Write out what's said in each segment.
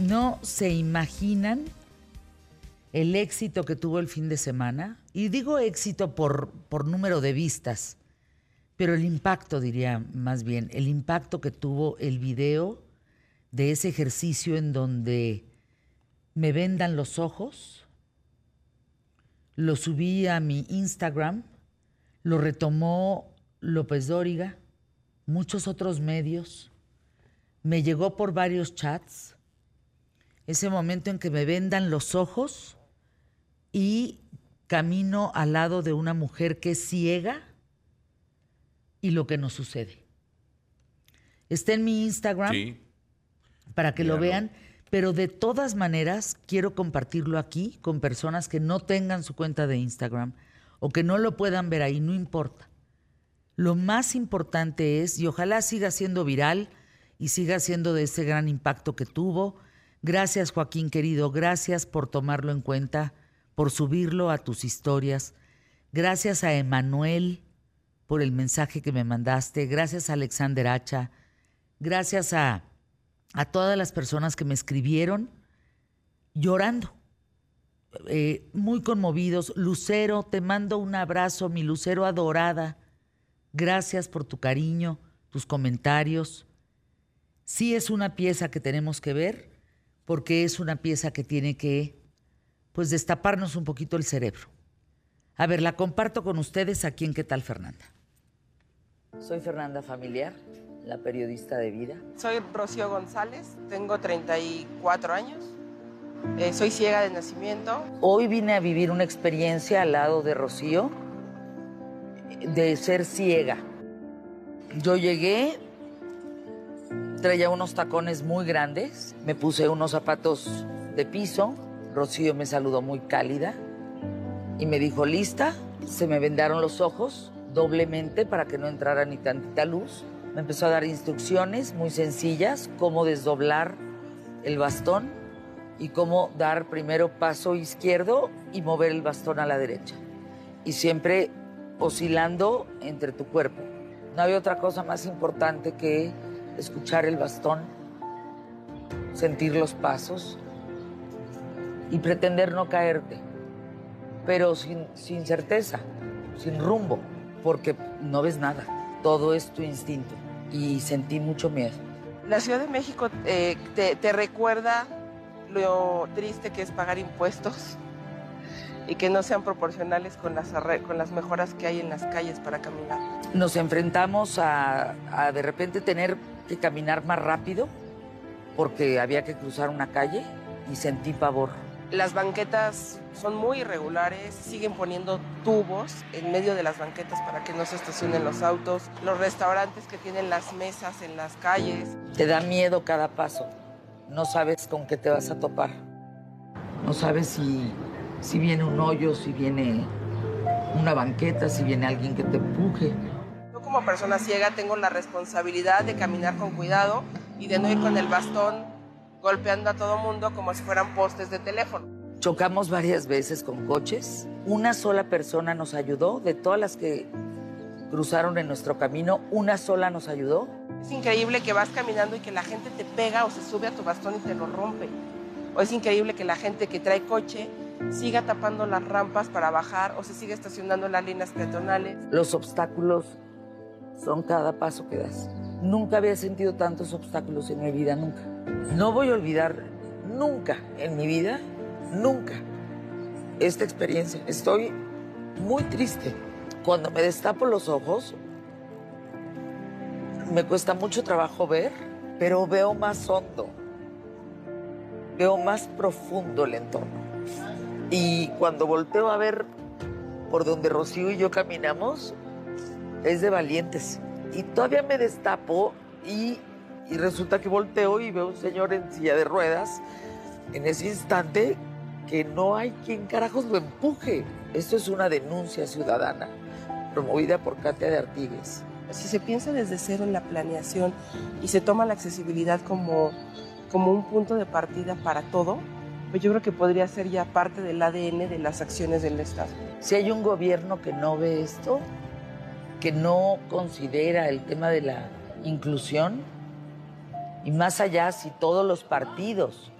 No se imaginan el éxito que tuvo el fin de semana. Y digo éxito por, por número de vistas, pero el impacto, diría más bien, el impacto que tuvo el video de ese ejercicio en donde me vendan los ojos. Lo subí a mi Instagram, lo retomó López Dóriga, muchos otros medios. Me llegó por varios chats. Ese momento en que me vendan los ojos y camino al lado de una mujer que es ciega y lo que nos sucede. Está en mi Instagram para que lo vean, pero de todas maneras quiero compartirlo aquí con personas que no tengan su cuenta de Instagram o que no lo puedan ver ahí, no importa. Lo más importante es, y ojalá siga siendo viral y siga siendo de ese gran impacto que tuvo. Gracias Joaquín querido, gracias por tomarlo en cuenta, por subirlo a tus historias. Gracias a Emanuel por el mensaje que me mandaste. Gracias a Alexander Hacha. Gracias a, a todas las personas que me escribieron llorando, eh, muy conmovidos. Lucero, te mando un abrazo, mi Lucero adorada. Gracias por tu cariño, tus comentarios. Sí es una pieza que tenemos que ver porque es una pieza que tiene que pues destaparnos un poquito el cerebro. A ver, la comparto con ustedes aquí en ¿Qué tal Fernanda? Soy Fernanda Familiar, la periodista de vida. Soy Rocío González, tengo 34 años, eh, soy ciega de nacimiento. Hoy vine a vivir una experiencia al lado de Rocío de ser ciega. Yo llegué, traía unos tacones muy grandes, me puse unos zapatos de piso, Rocío me saludó muy cálida y me dijo, lista, se me vendaron los ojos doblemente para que no entrara ni tantita luz. Me empezó a dar instrucciones muy sencillas, cómo desdoblar el bastón y cómo dar primero paso izquierdo y mover el bastón a la derecha. Y siempre oscilando entre tu cuerpo. No había otra cosa más importante que escuchar el bastón, sentir los pasos y pretender no caerte, pero sin, sin certeza, sin rumbo, porque no ves nada, todo es tu instinto y sentí mucho miedo. La Ciudad de México eh, te, te recuerda lo triste que es pagar impuestos y que no sean proporcionales con las, con las mejoras que hay en las calles para caminar. Nos enfrentamos a, a de repente tener que caminar más rápido porque había que cruzar una calle y sentí pavor. Las banquetas son muy irregulares, siguen poniendo tubos en medio de las banquetas para que no se estacionen los autos, los restaurantes que tienen las mesas en las calles. Te da miedo cada paso, no sabes con qué te vas a topar, no sabes si si viene un hoyo, si viene una banqueta, si viene alguien que te empuje. Como persona ciega tengo la responsabilidad de caminar con cuidado y de no ir con el bastón golpeando a todo mundo como si fueran postes de teléfono. Chocamos varias veces con coches. Una sola persona nos ayudó, de todas las que cruzaron en nuestro camino, una sola nos ayudó. Es increíble que vas caminando y que la gente te pega o se sube a tu bastón y te lo rompe. O es increíble que la gente que trae coche siga tapando las rampas para bajar o se siga estacionando las líneas peatonales. Los obstáculos son cada paso que das. Nunca había sentido tantos obstáculos en mi vida, nunca. No voy a olvidar nunca en mi vida, nunca, esta experiencia. Estoy muy triste. Cuando me destapo los ojos, me cuesta mucho trabajo ver, pero veo más hondo, veo más profundo el entorno. Y cuando volteo a ver por donde Rocío y yo caminamos, es de valientes. Y todavía me destapo y, y resulta que volteo y veo a un señor en silla de ruedas en ese instante que no hay quien carajos lo empuje. Esto es una denuncia ciudadana promovida por Katia de Artigues. Si se piensa desde cero en la planeación y se toma la accesibilidad como, como un punto de partida para todo, pues yo creo que podría ser ya parte del ADN de las acciones del Estado. Si hay un gobierno que no ve esto, que no considera el tema de la inclusión, y más allá si todos los partidos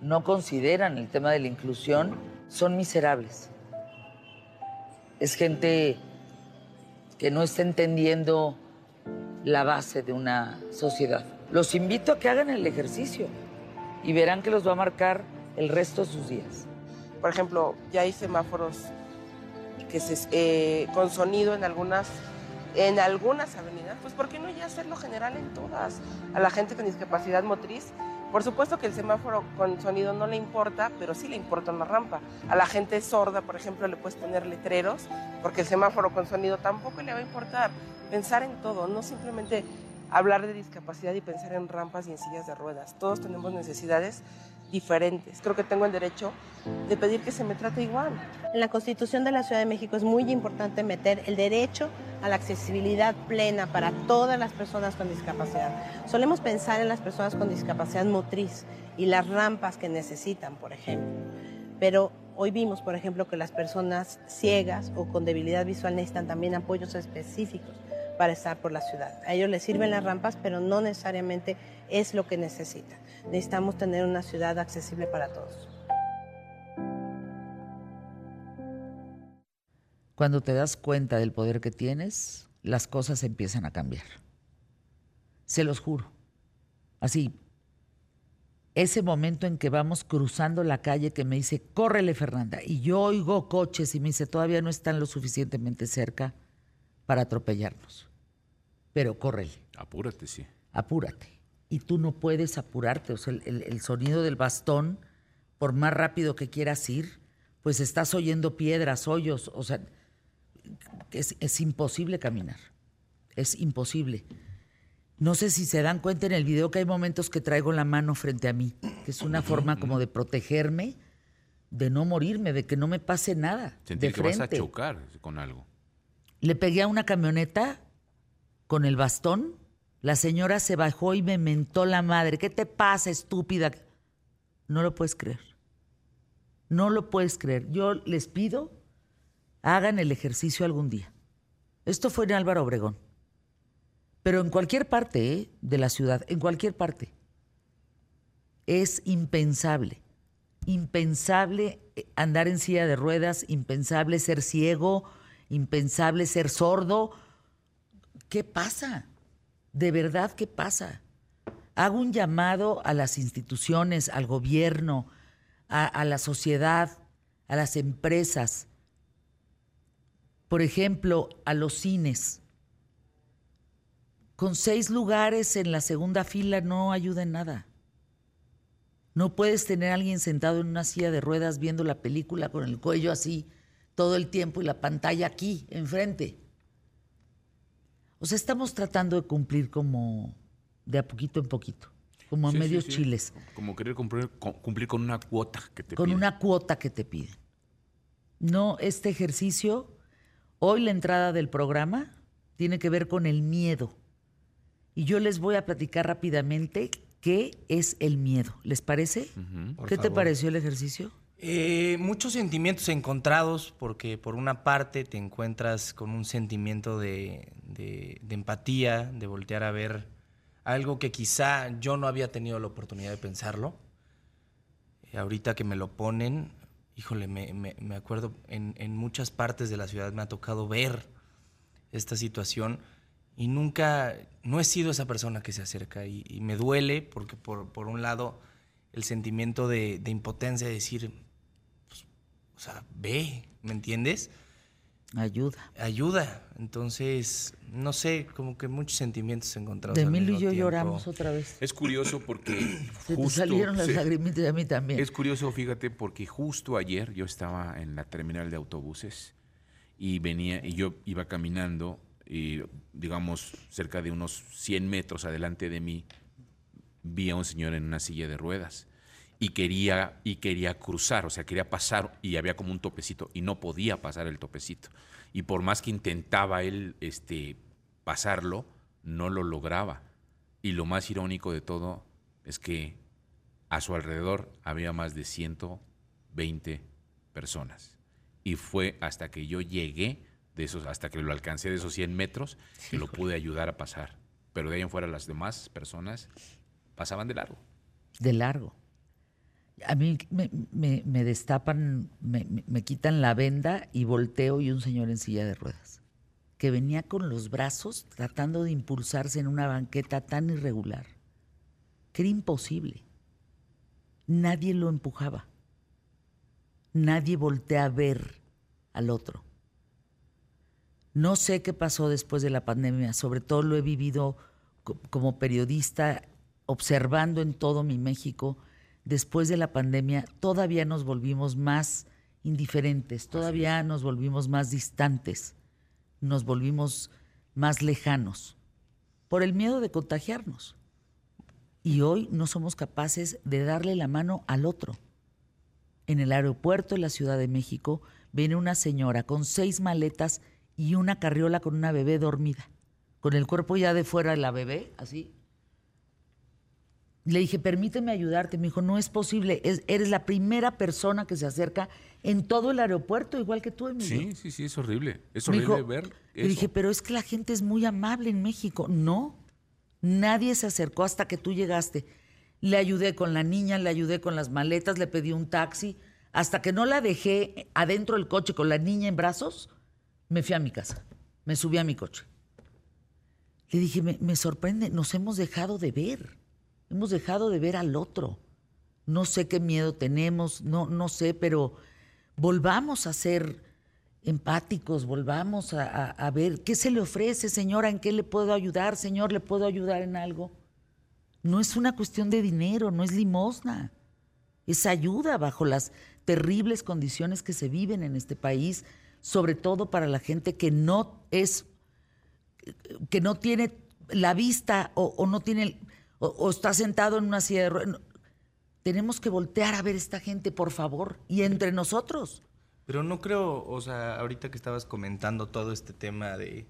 no consideran el tema de la inclusión son miserables. Es gente que no está entendiendo la base de una sociedad. Los invito a que hagan el ejercicio y verán que los va a marcar el resto de sus días. Por ejemplo, ya hay semáforos que se, eh, con sonido en algunas, en algunas avenidas, pues ¿por qué no ya hacerlo general en todas? A la gente con discapacidad motriz, por supuesto que el semáforo con sonido no le importa, pero sí le importa una rampa. A la gente sorda, por ejemplo, le puedes poner letreros, porque el semáforo con sonido tampoco le va a importar. Pensar en todo, no simplemente hablar de discapacidad y pensar en rampas y en sillas de ruedas. Todos tenemos necesidades diferentes. Creo que tengo el derecho de pedir que se me trate igual. En la Constitución de la Ciudad de México es muy importante meter el derecho a la accesibilidad plena para todas las personas con discapacidad. Solemos pensar en las personas con discapacidad motriz y las rampas que necesitan, por ejemplo. Pero hoy vimos, por ejemplo, que las personas ciegas o con debilidad visual necesitan también apoyos específicos para estar por la ciudad. A ellos les sirven las rampas, pero no necesariamente es lo que necesitan. Necesitamos tener una ciudad accesible para todos. Cuando te das cuenta del poder que tienes, las cosas empiezan a cambiar. Se los juro. Así, ese momento en que vamos cruzando la calle que me dice, córrele Fernanda, y yo oigo coches y me dice, todavía no están lo suficientemente cerca para atropellarnos. Pero córrele. Apúrate, sí. Apúrate. Y tú no puedes apurarte. O sea, el, el sonido del bastón, por más rápido que quieras ir, pues estás oyendo piedras, hoyos. O sea, es, es imposible caminar. Es imposible. No sé si se dan cuenta en el video que hay momentos que traigo la mano frente a mí, que es una forma como de protegerme, de no morirme, de que no me pase nada. Sentir de que vas a chocar con algo. Le pegué a una camioneta con el bastón. La señora se bajó y me mentó la madre. ¿Qué te pasa, estúpida? No lo puedes creer. No lo puedes creer. Yo les pido, hagan el ejercicio algún día. Esto fue en Álvaro Obregón. Pero en cualquier parte ¿eh? de la ciudad, en cualquier parte. Es impensable. Impensable eh, andar en silla de ruedas, impensable ser ciego, impensable ser sordo. ¿Qué pasa? ¿De verdad qué pasa? Hago un llamado a las instituciones, al gobierno, a, la sociedad, a las empresas. Por ejemplo, a los cines. Con seis lugares en la segunda fila no ayuda en nada. No puedes tener a alguien sentado en una silla de ruedas viendo la película con el cuello así todo el tiempo y la pantalla aquí, enfrente. O sea, estamos tratando de cumplir como de a poquito en poquito, como a Sí, medios sí. chiles, Como querer cumplir con, cumplir con una cuota que te con piden. una cuota que te piden. No, este ejercicio, hoy la entrada del programa tiene que ver con el miedo. Y yo les voy a platicar rápidamente qué es el miedo. ¿Les parece? ¿Qué te pareció el ejercicio? Eh, muchos sentimientos encontrados porque por una parte te encuentras con un sentimiento de, empatía, de voltear a ver algo que quizá yo no había tenido la oportunidad de pensarlo. Eh, ahorita que me lo ponen, híjole, me, me- acuerdo, en, en muchas partes de la ciudad me ha tocado ver esta situación y nunca, no he sido esa persona que se acerca y, me duele porque por, por un lado el sentimiento de, impotencia de decir, o sea, ve, ¿me entiendes? Ayuda. Ayuda. Entonces, no sé, como que muchos sentimientos encontrados. De Emilio y yo tiempo. lloramos otra vez. Es curioso porque Se te justo- salieron las lagrimitas a mí también. Es curioso, fíjate, porque justo ayer yo estaba en la terminal de autobuses y venía y yo iba caminando y digamos cerca de unos 100 metros adelante de mí vi a un señor en una silla de ruedas y quería y quería cruzar, o sea, quería pasar y había como un topecito y no podía pasar el topecito. Y por más que intentaba él este pasarlo, no lo lograba. Y lo más irónico de todo es que a su alrededor había más de 120 personas. Y fue hasta que yo llegué de esos, hasta que lo alcancé de esos 100 metros, que lo pude ayudar a pasar. Pero de ahí en fuera las demás personas pasaban de largo. de largo. A mí me, destapan, me, me- quitan la venda y volteo y un señor en silla de ruedas, que venía con los brazos tratando de impulsarse en una banqueta tan irregular, que era imposible. Nadie lo empujaba. Nadie voltea a ver al otro. No sé qué pasó después de la pandemia, sobre todo lo he vivido co- como periodista, observando en todo mi México. Después de la pandemia todavía nos volvimos más indiferentes, todavía nos volvimos más distantes, nos volvimos más lejanos por el miedo de contagiarnos. Y hoy no somos capaces de darle la mano al otro. En el aeropuerto de la Ciudad de México viene una señora con seis maletas y una carriola con una bebé dormida, con el cuerpo ya de fuera de la bebé, así. Le dije, permíteme ayudarte. Me dijo, no es posible. Es- eres la primera persona que se acerca en todo el aeropuerto, igual que tú, Emilio. Sí, sí, sí, es horrible. Es horrible dijo- ver Le dije, pero es que la gente es muy amable en México. No, nadie se acercó hasta que tú llegaste. Le ayudé con la niña, le ayudé con las maletas, le pedí un taxi. Hasta que no la dejé adentro del coche con la niña en brazos, me fui a mi casa. Me subí a mi coche. Le dije, me, me sorprende, nos hemos dejado de ver. Hemos dejado de ver al otro. No sé qué miedo tenemos, no, no sé, pero volvamos a ser empáticos, volvamos a, ver qué se le ofrece, señora, en qué le puedo ayudar, señor, le puedo ayudar en algo. No es una cuestión de dinero, no es limosna, es ayuda bajo las terribles condiciones que se viven en este país, sobre todo para la gente que no es, que no tiene la vista o, no tiene, o, o está sentado en una silla de ruedas. Tenemos que voltear a ver esta gente, por favor, y entre nosotros. Pero no creo, o sea, ahorita que estabas comentando todo este tema de,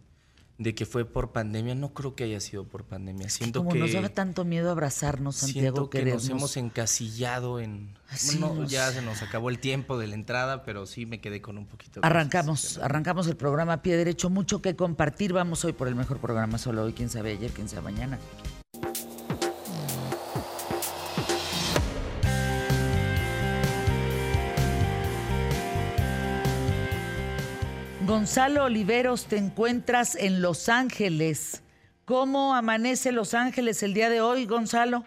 de que fue por pandemia, no creo que haya sido por pandemia. Siento Como que nos daba tanto miedo abrazarnos, Santiago, que querernos. nos hemos encasillado en Así bueno, nos- ya se nos acabó el tiempo de la entrada, pero sí me quedé con un poquito de Arrancamos, arrancamos el programa a pie derecho, mucho que compartir. Vamos hoy por el mejor programa, solo hoy, quién sabe ayer, quién sabe mañana. Gonzalo Oliveros, te encuentras en Los Ángeles. ¿Cómo amanece Los Ángeles el día de hoy, Gonzalo?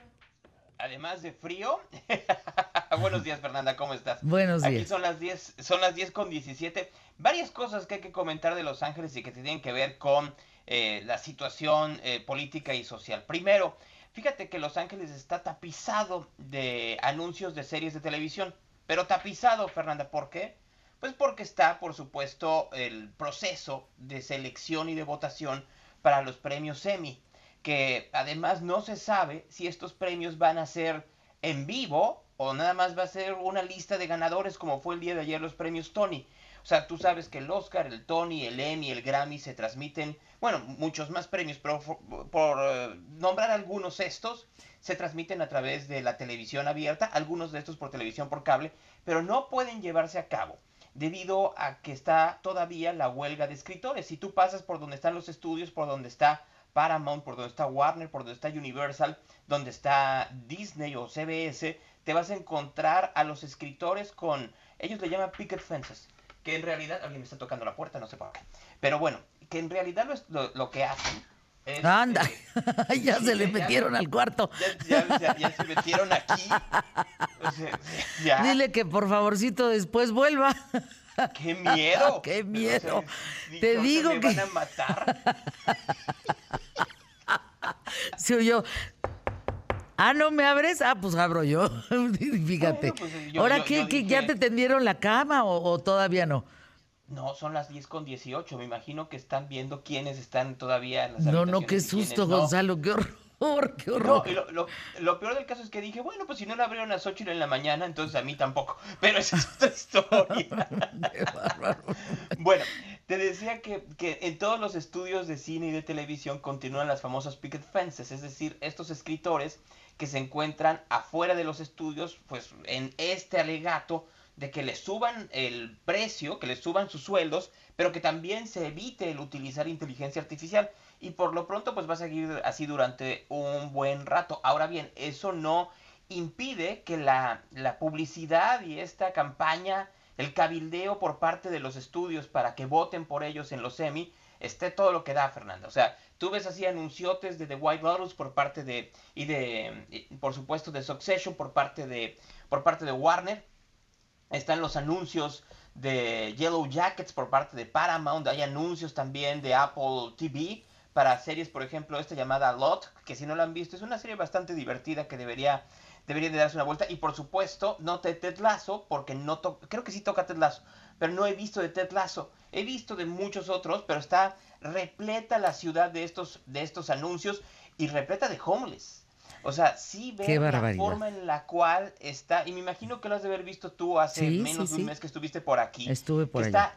Además de frío. Buenos días, Fernanda, ¿cómo estás? Buenos Aquí días. son las 10, son las 10 con 17. Varias cosas que hay que comentar de Los Ángeles y que tienen que ver con eh, la situación eh, política y social. Primero, fíjate que Los Ángeles está tapizado de anuncios de series de televisión. Pero tapizado, Fernanda, ¿por qué? Pues porque está, por supuesto, el proceso de selección y de votación para los premios Emmy, que además no se sabe si estos premios van a ser en vivo o nada más va a ser una lista de ganadores como fue el día de ayer los premios Tony. O sea, tú sabes que el Oscar, el Tony, el Emmy, el Grammy se transmiten, bueno, muchos más premios, pero por, eh, nombrar algunos estos, se transmiten a través de la televisión abierta, algunos de estos por televisión por cable, pero no pueden llevarse a cabo debido a que está todavía la huelga de escritores. Si tú pasas por donde están los estudios, por donde está Paramount, por donde está Warner, por donde está Universal, donde está Disney o CBS, te vas a encontrar a los escritores con, ellos le llaman picket fences, que en realidad, alguien me está tocando la puerta, no sé por qué, pero bueno, que en realidad lo, lo que hacen Anda, eh, ya sí, se le ya- metieron al cuarto. Ya, se metieron aquí. O sea, ya. Dile que por favorcito después vuelva. ¡Qué miedo! ¡Qué O miedo! sea, Te no, digo me que- van a matar. Se oyó. Ah, ¿no me abres? Ah, pues abro yo. Fíjate. Bueno, pues, yo- Ahora, yo- ¿qué, yo qué, ¿ya te tendieron la cama o, o todavía no? No, son las 10 con 18. Me imagino que están viendo quiénes están todavía en las No, no, qué susto, no. Gonzalo, qué horror, qué No, horror. y lo, lo- lo peor del caso es que dije, bueno, pues si no la abrieron a las 8 en la mañana, entonces a mí tampoco. Pero esa es otra historia. Bueno, te decía que, que en todos los estudios de cine y de televisión continúan las famosas picket fences, es decir, estos escritores que se encuentran afuera de los estudios, pues en este alegato de que les suban el precio, que les suban sus sueldos, pero que también se evite el utilizar inteligencia artificial. Y por lo pronto, pues va a seguir así durante un buen rato. Ahora bien, eso no impide que la, la publicidad y esta campaña, el cabildeo por parte de los estudios para que voten por ellos en los semi, esté todo lo que da, Fernanda. O sea, tú ves así anunciotes de The White Lotus por parte de, y de, por supuesto, de Succession por parte de, por parte de Warner. Están los anuncios de Yellow Jackets por parte de Paramount. Hay anuncios también de Apple TV para series, por ejemplo, esta llamada Lot, que si no la han visto, es una serie bastante divertida que debería deberían de darse una vuelta. Y por supuesto, no de Ted Lasso, porque no creo que sí toca Ted Lasso, pero no he visto de Ted Lasso. He visto de muchos otros, pero está repleta la ciudad de estos, de estos anuncios y repleta de homeless. O sea, sí ve la forma en la cual está, y me imagino que lo has de haber visto tú hace menos de un mes que estuviste por aquí. Estuve por Está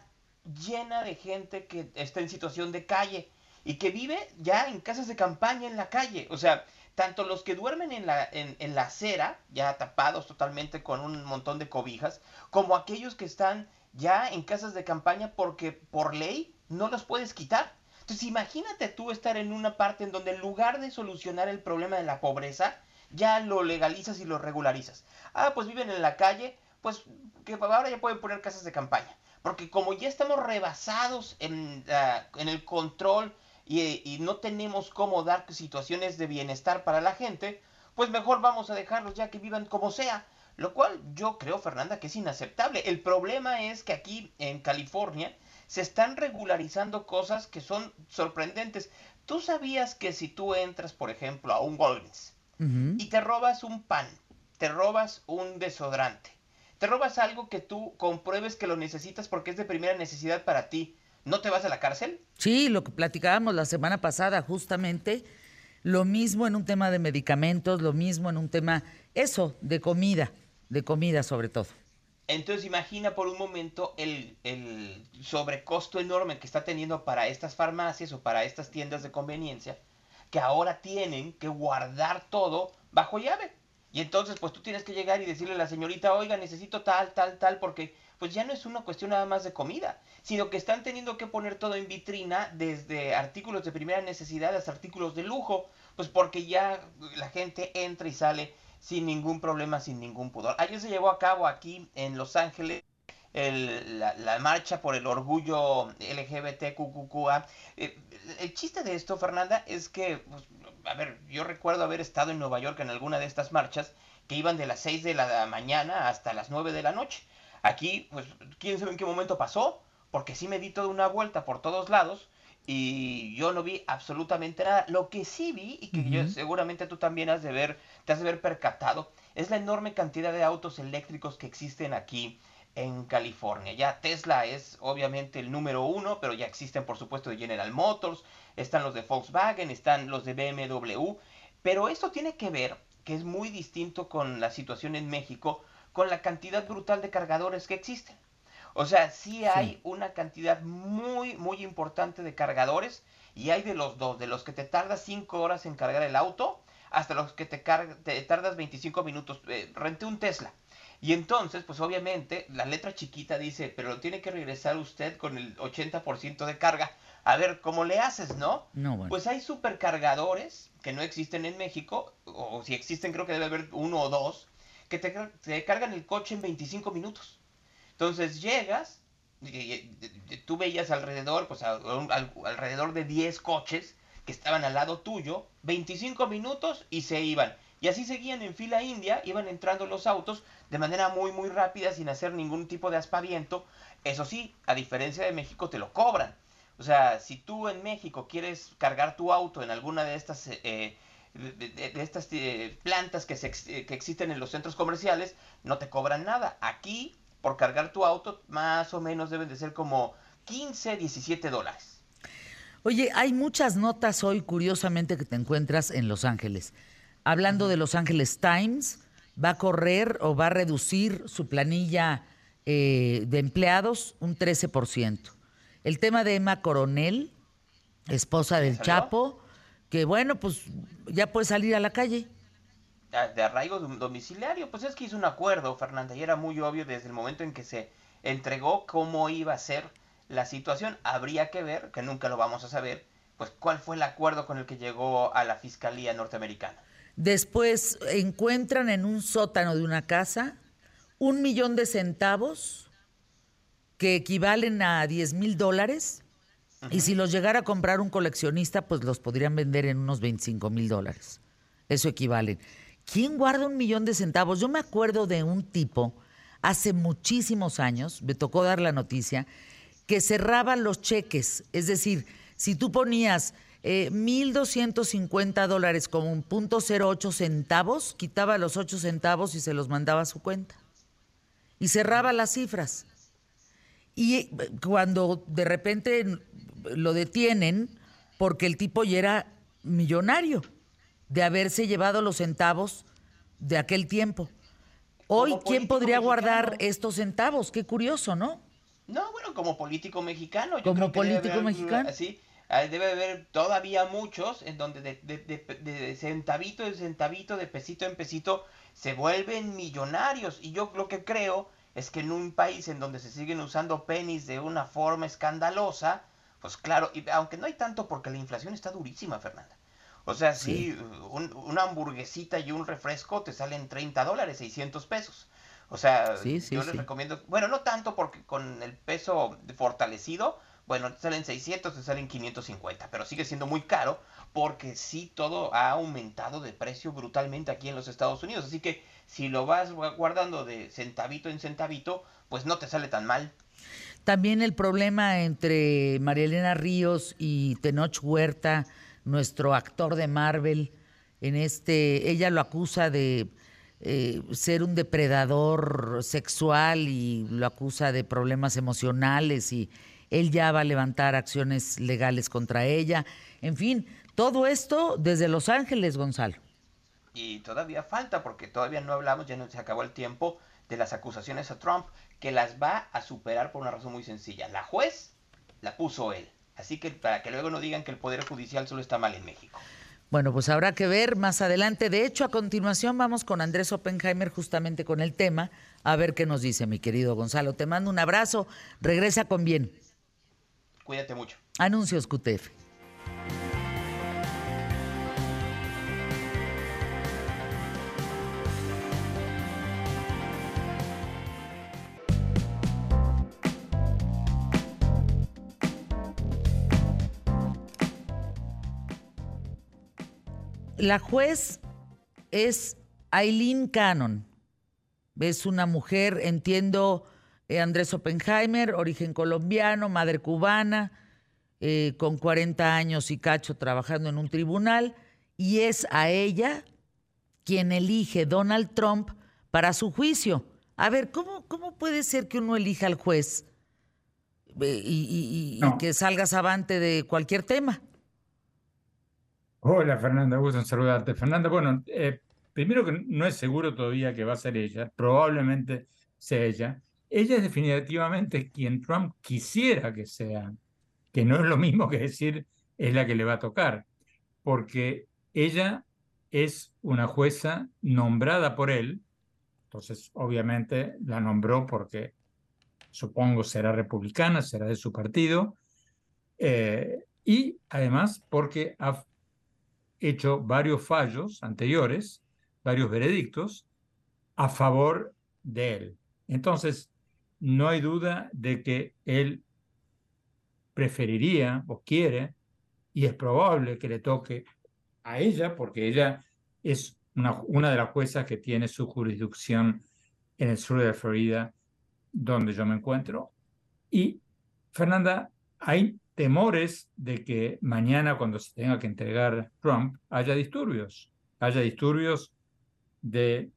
llena de gente que está en situación de calle y que vive ya en casas de campaña en la calle. O sea, tanto los que duermen en la, en, en la acera, ya tapados totalmente con un montón de cobijas, como aquellos que están ya en casas de campaña porque por ley no los puedes quitar. Entonces imagínate tú estar en una parte en donde en lugar de solucionar el problema de la pobreza, ya lo legalizas y lo regularizas. Ah, pues viven en la calle, pues que ahora ya pueden poner casas de campaña. Porque como ya estamos rebasados en, en el control y, no tenemos cómo dar situaciones de bienestar para la gente, pues mejor vamos a dejarlos ya que vivan como sea. Lo cual yo creo, Fernanda, que es inaceptable. El problema es que aquí en California se están regularizando cosas que son sorprendentes. ¿Tú sabías que si tú entras, por ejemplo, a un Walgreens y te robas un pan, te robas un desodorante, te robas algo que tú compruebes que lo necesitas porque es de primera necesidad para ti, ¿no te vas a la cárcel? Sí, lo que platicábamos la semana pasada, justamente, lo mismo en un tema de medicamentos, lo mismo en un tema, eso, de comida, de comida sobre todo. Entonces imagina por un momento el, sobrecosto enorme que está teniendo para estas farmacias o para estas tiendas de conveniencia, que ahora tienen que guardar todo bajo llave. Y entonces, pues tú tienes que llegar y decirle a la señorita, oiga, necesito tal, tal, tal, porque pues ya no es una cuestión nada más de comida, sino que están teniendo que poner todo en vitrina, desde artículos de primera necesidad hasta artículos de lujo, pues porque ya la gente entra y sale sin ningún problema, sin ningún pudor. Ayer se llevó a cabo aquí en Los Ángeles la, marcha por el orgullo LGBTQQA. Eh, el chiste de esto, Fernanda, es que, pues, a ver, yo recuerdo haber estado en Nueva York en alguna de estas marchas que iban de las 6 de la mañana hasta las 9 de la noche. Aquí, pues, quién sabe en qué momento pasó, porque sí me di toda una vuelta por todos lados y yo no vi absolutamente nada. Lo que sí vi, y que yo, seguramente tú también has de ver, te has de ver percatado, es la enorme cantidad de autos eléctricos que existen aquí en California. Ya Tesla es obviamente el número uno, pero ya existen por supuesto de General Motors, están los de Volkswagen, están los de BMW, pero esto tiene que ver, que es muy distinto con la situación en México, con la cantidad brutal de cargadores que existen. O sea, sí hay una cantidad muy, muy importante de cargadores y hay de los dos, de los que te tardas 5 horas en cargar el auto hasta los que te, te tardas 25 minutos. Eh, renté un Tesla. Y entonces, pues obviamente, la letra chiquita dice, pero lo tiene que regresar usted con el 80% de carga. A ver, ¿cómo le haces, no? No, Pues hay supercargadores que no existen en México, o si existen creo que debe haber uno o dos, que te, cargan el coche en 25 minutos. Entonces llegas, tú veías alrededor, pues alrededor de 10 coches que estaban al lado tuyo, 25 minutos y se iban. Y así seguían en fila india, iban entrando los autos de manera muy muy rápida sin hacer ningún tipo de aspaviento. Eso sí, a diferencia de México te lo cobran. O sea, si tú en México quieres cargar tu auto en alguna de estas eh, de, estas eh, plantas que, se, que existen en los centros comerciales, no te cobran nada. Aquí, por cargar tu auto, más o menos deben de ser como 15, 17 dólares. Oye, hay muchas notas hoy, curiosamente, que te encuentras en Los Ángeles. Hablando de Los Ángeles Times, va a correr o va a reducir su planilla eh, de empleados un 13%. El tema de Emma Coronel, esposa del Chapo, que bueno, pues ya puede salir a la calle. De arraigo domiciliario, pues es que hizo un acuerdo, Fernanda, y era muy obvio desde el momento en que se entregó cómo iba a ser la situación. Habría que ver, que nunca lo vamos a saber, pues cuál fue el acuerdo con el que llegó a la Fiscalía norteamericana. Después encuentran en un sótano de una casa un millón de centavos que equivalen a 10 mil dólares. Y si los llegara a comprar un coleccionista, pues los podrían vender en unos 25 mil dólares. Eso equivale. ¿Quién guarda un millón de centavos? Yo me acuerdo de un tipo hace muchísimos años, me tocó dar la noticia, que cerraba los cheques. Es decir, si tú ponías eh, 1.250 dólares como un punto 08 centavos, quitaba los 8 centavos y se los mandaba a su cuenta. Y cerraba las cifras. Y eh, cuando de repente lo detienen, porque el tipo ya era millonario de haberse llevado los centavos de aquel tiempo. Hoy, ¿quién podría guardar estos centavos? Qué curioso, ¿no? No, bueno, como político mexicano. Yo como político mexicano. Sí, debe haber todavía muchos en donde de, de, de, centavito en centavito, de pesito en pesito, se vuelven millonarios. Y yo lo que creo es que en un país en donde se siguen usando pennies de una forma escandalosa, pues claro, y aunque no hay tanto porque la inflación está durísima, Fernanda. O sea, si una hamburguesita y un refresco te salen 30 dólares, 600 pesos. O sea, yo les recomiendo, bueno, no tanto porque con el peso fortalecido, bueno, te salen 600, te salen 550, pero sigue siendo muy caro porque sí todo ha aumentado de precio brutalmente aquí en los Estados Unidos. Así que si lo vas guardando de centavito en centavito, pues no te sale tan mal. También el problema entre María Elena Ríos y Tenoch Huerta, nuestro actor de Marvel, en este, ella lo acusa de eh, ser un depredador sexual y lo acusa de problemas emocionales y él ya va a levantar acciones legales contra ella. En fin, todo esto desde Los Ángeles, Gonzalo. Y todavía falta, porque todavía no hablamos, ya no se acabó el tiempo, de las acusaciones a Trump, que las va a superar por una razón muy sencilla. La juez la puso él. Así que para que luego no digan que el Poder Judicial solo está mal en México. Bueno, pues habrá que ver más adelante. De hecho, a continuación vamos con Andrés Oppenheimer justamente con el tema, a ver qué nos dice mi querido Gonzalo. Te mando un abrazo, regresa con bien. Cuídate mucho. Anuncios QTF. La juez es Aileen Cannon. Es una mujer, entiendo, eh, Andrés Oppenheimer, origen colombiano, madre cubana, eh, con 40 años y cacho trabajando en un tribunal, y es a ella quien elige Donald Trump para su juicio. A ver, ¿cómo, cómo puede ser que uno elija al juez eh, y, que salgas avante de cualquier tema? Hola Fernanda, gusto en saludarte. Fernanda, bueno, primero que no es seguro todavía que va a ser ella, probablemente sea ella. Ella es definitivamente quien Trump quisiera que sea, que no es lo mismo que decir es la que le va a tocar, porque ella es una jueza nombrada por él, entonces obviamente la nombró porque supongo será republicana, será de su partido, eh, y además porque ha hecho varios fallos anteriores, varios veredictos a favor de él. Entonces, no hay duda de que él preferiría o quiere, y es probable que le toque a ella, porque ella es una, de las juezas que tiene su jurisdicción en el sur de Florida, donde yo me encuentro. Y, Fernanda, hay temores de que mañana, cuando se tenga que entregar Trump, haya disturbios, haya disturbios de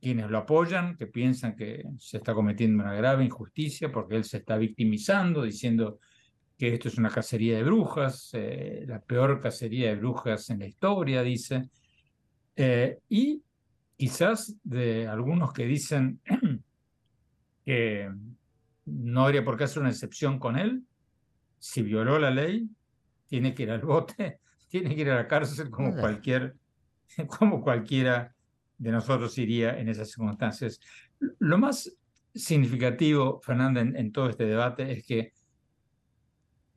quienes lo apoyan, que piensan que se está cometiendo una grave injusticia porque él se está victimizando, diciendo que esto es una cacería de brujas, eh, la peor cacería de brujas en la historia, dice. Eh, y quizás de algunos que dicen que no habría por qué hacer una excepción con él, si violó la ley, tiene que ir al bote, tiene que ir a la cárcel como cualquier, como cualquiera de nosotros iría en esas circunstancias. Lo más significativo, Fernanda, en, todo este debate es que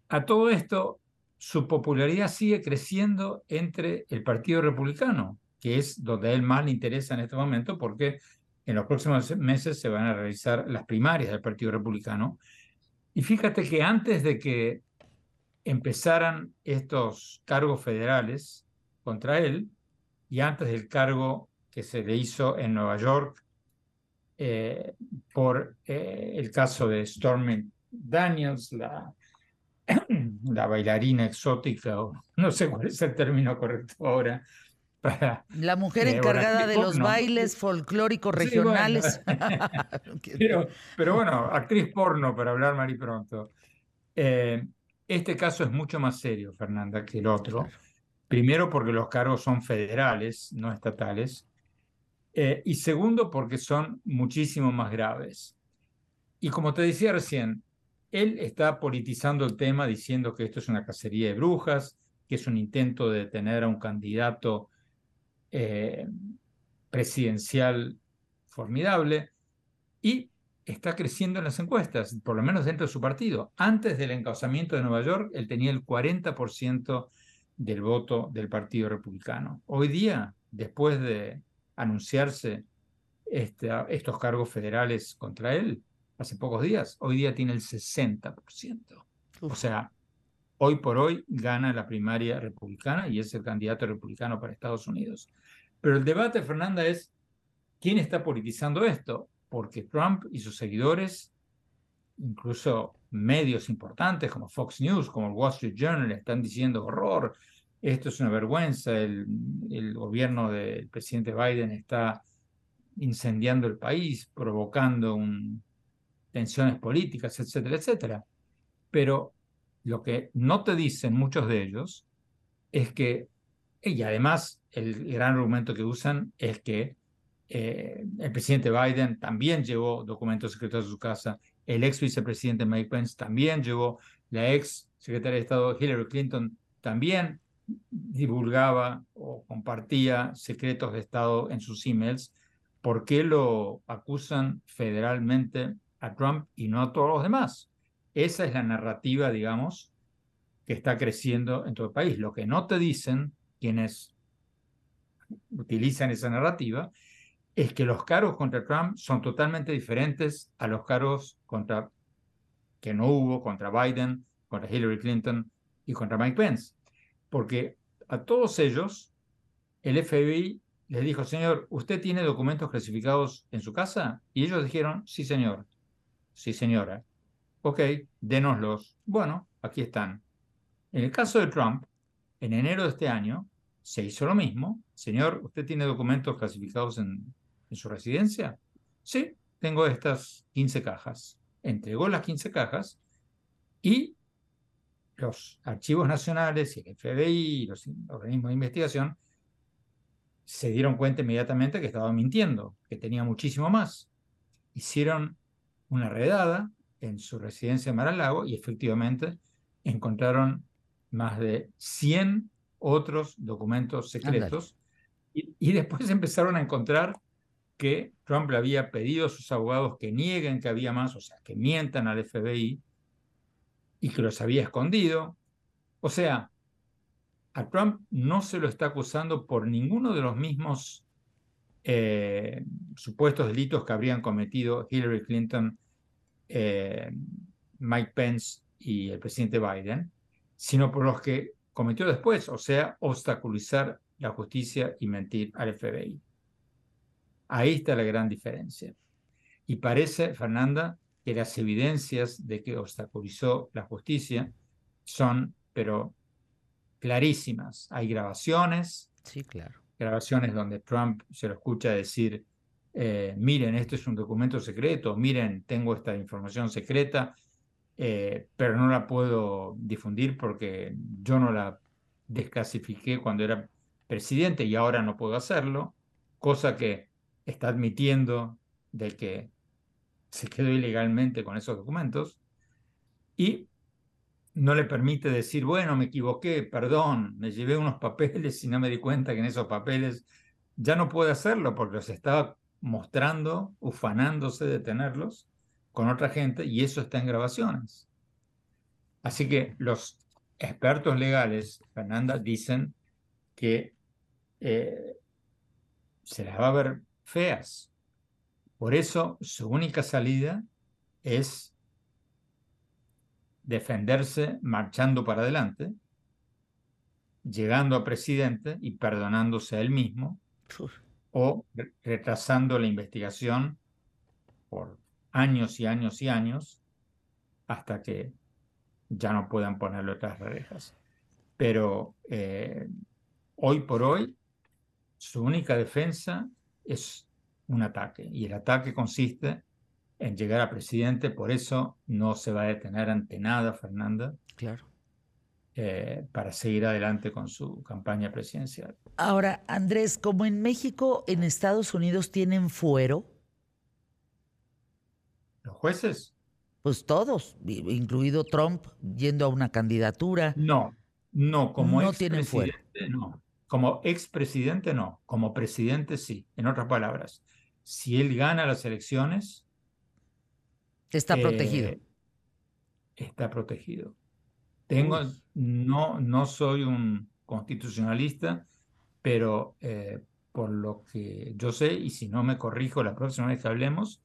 a todo esto su popularidad sigue creciendo entre el Partido Republicano. que es donde a él más le interesa en este momento, porque en los próximos meses se van a realizar las primarias del Partido Republicano. Y fíjate que antes de que empezaran estos cargos federales contra él, y antes del cargo que se le hizo en Nueva York eh, por eh, el caso de Stormy Daniels, la, la bailarina exótica, o no sé cuál es el término correcto ahora, la mujer encargada de los bailes folclóricos regionales. pero, pero, bueno, actriz porno, para hablar mal y pronto. Eh, este caso es mucho más serio, Fernanda, que el otro. Primero porque los cargos son federales, no estatales. Eh, y segundo porque son muchísimo más graves. Y como te decía recién, él está politizando el tema diciendo que esto es una cacería de brujas, que es un intento de detener a un candidato eh, presidencial formidable y está creciendo en las encuestas, por lo menos dentro de su partido. Antes del encauzamiento de Nueva York, él tenía el 40% del voto del Partido Republicano. Hoy día, después de anunciarse este, estos cargos federales contra él, hace pocos días, hoy día tiene el 60%. O sea, hoy por hoy gana la primaria republicana y es el candidato republicano para Estados Unidos. Pero el debate, Fernanda, es quién está politizando esto, porque Trump y sus seguidores, incluso medios importantes como Fox News, como el Wall Street Journal, están diciendo horror, esto es una vergüenza, el, gobierno del presidente Biden está incendiando el país, provocando un, tensiones políticas, etcétera, etcétera. Pero lo que no te dicen muchos de ellos es que, y además el gran argumento que usan es que eh, el presidente Biden también llevó documentos secretos a su casa, el ex vicepresidente Mike Pence también llevó, la ex secretaria de Estado Hillary Clinton también divulgaba o compartía secretos de Estado en sus emails. ¿Por qué lo acusan federalmente a Trump y no a todos los demás? Esa es la narrativa, digamos, que está creciendo en todo el país. Lo que no te dicen quienes utilizan esa narrativa es que los cargos contra Trump son totalmente diferentes a los cargos contra que no hubo contra Biden, contra Hillary Clinton y contra Mike Pence. Porque a todos ellos el FBI les dijo, señor, ¿usted tiene documentos clasificados en su casa? Y ellos dijeron, sí, señor. Sí, señora. Ok, denoslos. Bueno, aquí están. En el caso de Trump, en enero de este año, se hizo lo mismo. Señor, ¿usted tiene documentos clasificados en, en su residencia? Sí, tengo estas 15 cajas. Entregó las 15 cajas y los archivos nacionales y el FBI y los organismos de investigación se dieron cuenta inmediatamente que estaba mintiendo, que tenía muchísimo más. Hicieron una redada en su residencia en Mar-a-Lago y efectivamente encontraron más de 100 otros documentos secretos y, y, después empezaron a encontrar que Trump le había pedido a sus abogados que nieguen que había más, o sea, que mientan al FBI y que los había escondido. O sea, a Trump no se lo está acusando por ninguno de los mismos eh, supuestos delitos que habrían cometido Hillary Clinton, eh, Mike Pence y el presidente Biden, sino por los que cometió después, o sea, obstaculizar la justicia y mentir al FBI. Ahí está la gran diferencia. Y parece, Fernanda, que las evidencias de que obstaculizó la justicia son, pero clarísimas. Hay grabaciones. Sí, claro grabaciones donde Trump se lo escucha decir, eh, miren, esto es un documento secreto, miren, tengo esta información secreta, eh, pero no la puedo difundir porque yo no la desclasifiqué cuando era presidente y ahora no puedo hacerlo, cosa que está admitiendo de que se quedó ilegalmente con esos documentos. Y no le permite decir, bueno, me equivoqué, perdón, me llevé unos papeles y no me di cuenta que en esos papeles ya no puede hacerlo porque los estaba mostrando, ufanándose de tenerlos con otra gente y eso está en grabaciones. Así que los expertos legales, Fernanda, dicen que eh, se las va a ver feas. Por eso su única salida es defenderse marchando para adelante, llegando a presidente y perdonándose a él mismo, o retrasando la investigación por años y años y años hasta que ya no puedan ponerlo otras rejas. Pero eh, hoy por hoy, su única defensa es un ataque, y el ataque consiste en llegar a presidente, por eso no se va a detener ante nada, Fernanda. Claro. Eh, para seguir adelante con su campaña presidencial. Ahora, Andrés, como en México, en Estados Unidos tienen fuero. ¿Los jueces? Pues todos, incluido Trump yendo a una candidatura. No, no, como no tienen fuero. No, como expresidente no, como presidente sí. En otras palabras, si él gana las elecciones, Está protegido. Eh, está protegido. Tengo, no, no soy un constitucionalista, pero eh, por lo que yo sé, y si no me corrijo la próxima vez que hablemos,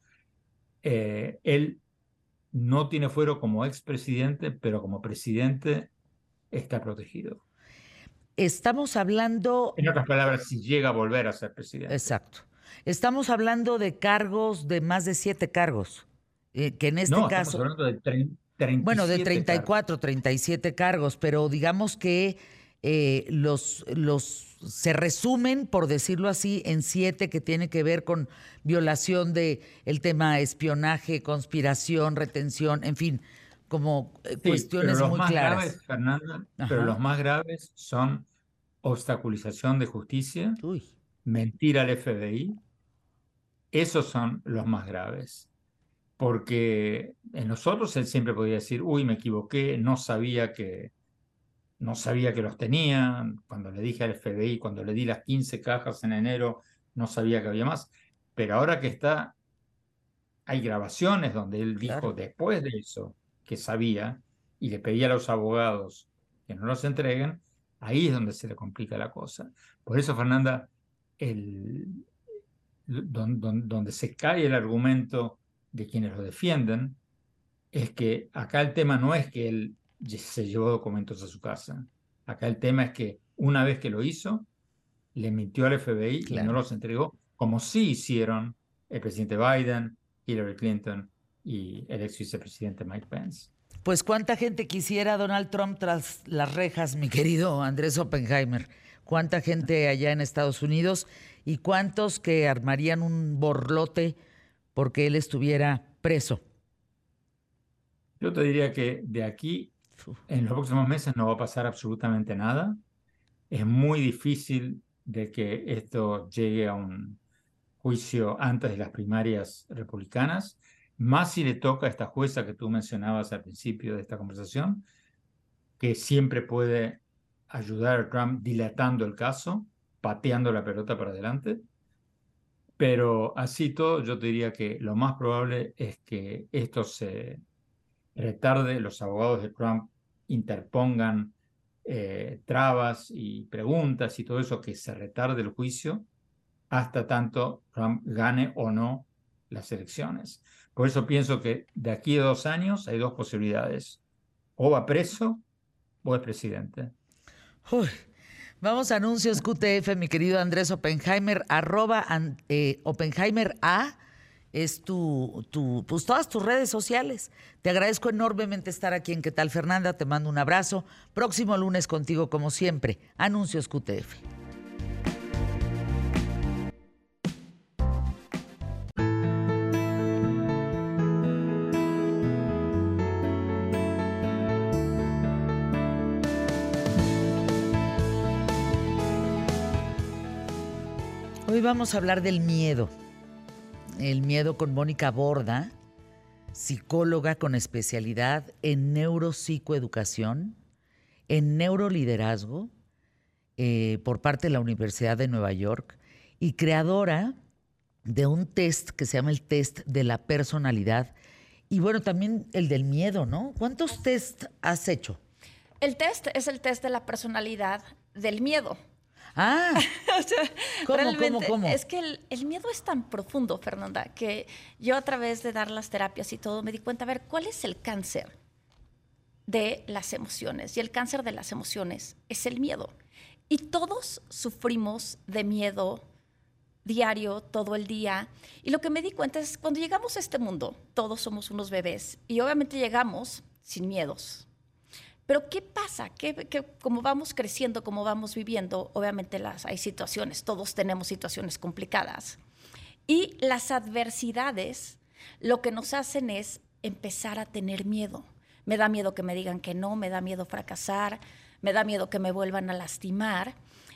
eh, él no tiene fuero como expresidente, pero como presidente está protegido. Estamos hablando... En otras palabras, si llega a volver a ser presidente. Exacto. Estamos hablando de cargos, de más de siete cargos. Eh, que en este no, caso... Estamos hablando de 37 bueno, de 34, 37 cargos, pero digamos que eh, los, los se resumen, por decirlo así, en siete que tiene que ver con violación de el tema espionaje, conspiración, retención, en fin, como eh, cuestiones muy claras. Fernanda, pero los más graves son obstaculización de justicia, mentir al FBI, esos son los más graves porque en nosotros él siempre podía decir, uy, me equivoqué, no sabía que, no sabía que los tenía, cuando le dije al FBI, cuando le di las 15 cajas en enero, no sabía que había más, pero ahora que está, hay grabaciones donde él dijo después de eso que sabía y le pedía a los abogados que no los entreguen, ahí es donde se le complica la cosa. Por eso, Fernanda, el, donde se cae el argumento de quienes lo defienden es que acá el tema no es que él se llevó documentos a su casa. Acá el tema es que una vez que lo hizo, le mintió al FBI y no los entregó, como sí hicieron el presidente Biden, Hillary Clinton y el ex vicepresidente Mike Pence. Pues cuánta gente quisiera Donald Trump tras las rejas, mi querido Andrés Oppenheimer. Cuánta gente allá en Estados Unidos y cuántos que armarían un borlote porque él estuviera preso? Yo te diría que de aquí, en los próximos meses, no va a pasar absolutamente nada. Es muy difícil de que esto llegue a un juicio antes de las primarias republicanas, más si le toca a esta jueza que tú mencionabas al principio de esta conversación, que siempre puede ayudar a Trump dilatando el caso, pateando la pelota para adelante. Pero así todo, yo te diría que lo más probable es que esto se retarde, los abogados de Trump interpongan eh, trabas y preguntas y todo eso, que se retarde el juicio hasta tanto Trump gane o no las elecciones. Por eso pienso que de aquí a dos años hay dos posibilidades. O va preso o es presidente. Vamos a anuncios QTF, mi querido Andrés Oppenheimer, arroba eh, Oppenheimer A es tu, tu, pues todas tus redes sociales. Te agradezco enormemente estar aquí en ¿Qué tal, Fernanda? Te mando un abrazo. Próximo lunes contigo, como siempre. Anuncios QTF. Vamos a hablar del miedo. El miedo con Mónica Borda, psicóloga con especialidad en neuropsicoeducación, en neuroliderazgo, eh, por parte de la Universidad de Nueva York y creadora de un test que se llama el test de la personalidad y bueno, también el del miedo, ¿no? ¿Cuántos test has hecho? El test es el test de la personalidad del miedo. Ah, O sea, ¿Cómo, realmente, cómo, cómo? Es que el, el miedo es tan profundo, Fernanda, que yo a través de dar las terapias y todo me di cuenta, a ver, ¿cuál es el cáncer de las emociones? Y el cáncer de las emociones es el miedo. Y todos sufrimos de miedo diario, todo el día. Y lo que me di cuenta es, cuando llegamos a este mundo, todos somos unos bebés y obviamente llegamos sin miedos. Pero ¿qué pasa? ¿Qué, qué- como vamos creciendo, como vamos viviendo, obviamente las, hay situaciones, todos tenemos situaciones complicadas. Y las adversidades lo que nos hacen es empezar a tener miedo. Me da miedo que me digan que no, me da miedo fracasar, me da miedo que me vuelvan a lastimar.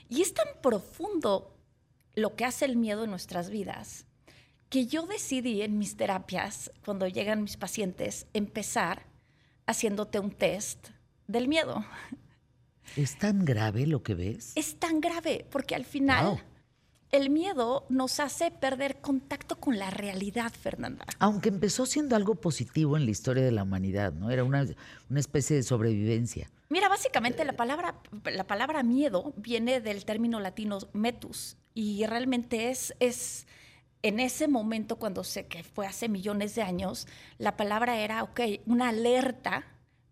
Y es tan profundo lo que hace el miedo en nuestras vidas que yo decidí en mis terapias, cuando llegan mis pacientes, empezar haciéndote un test del miedo. ¿es tan grave lo que ves? Es tan grave porque al final Wow. el miedo nos hace perder contacto con la realidad, Fernanda. Aunque empezó siendo algo positivo en la historia de la humanidad, ¿no? Era una, una especie de sobrevivencia. Mira, básicamente la palabra, la palabra miedo viene del término latino metus y realmente es, es en ese momento cuando sé que fue hace millones de años, la palabra era, ok, una alerta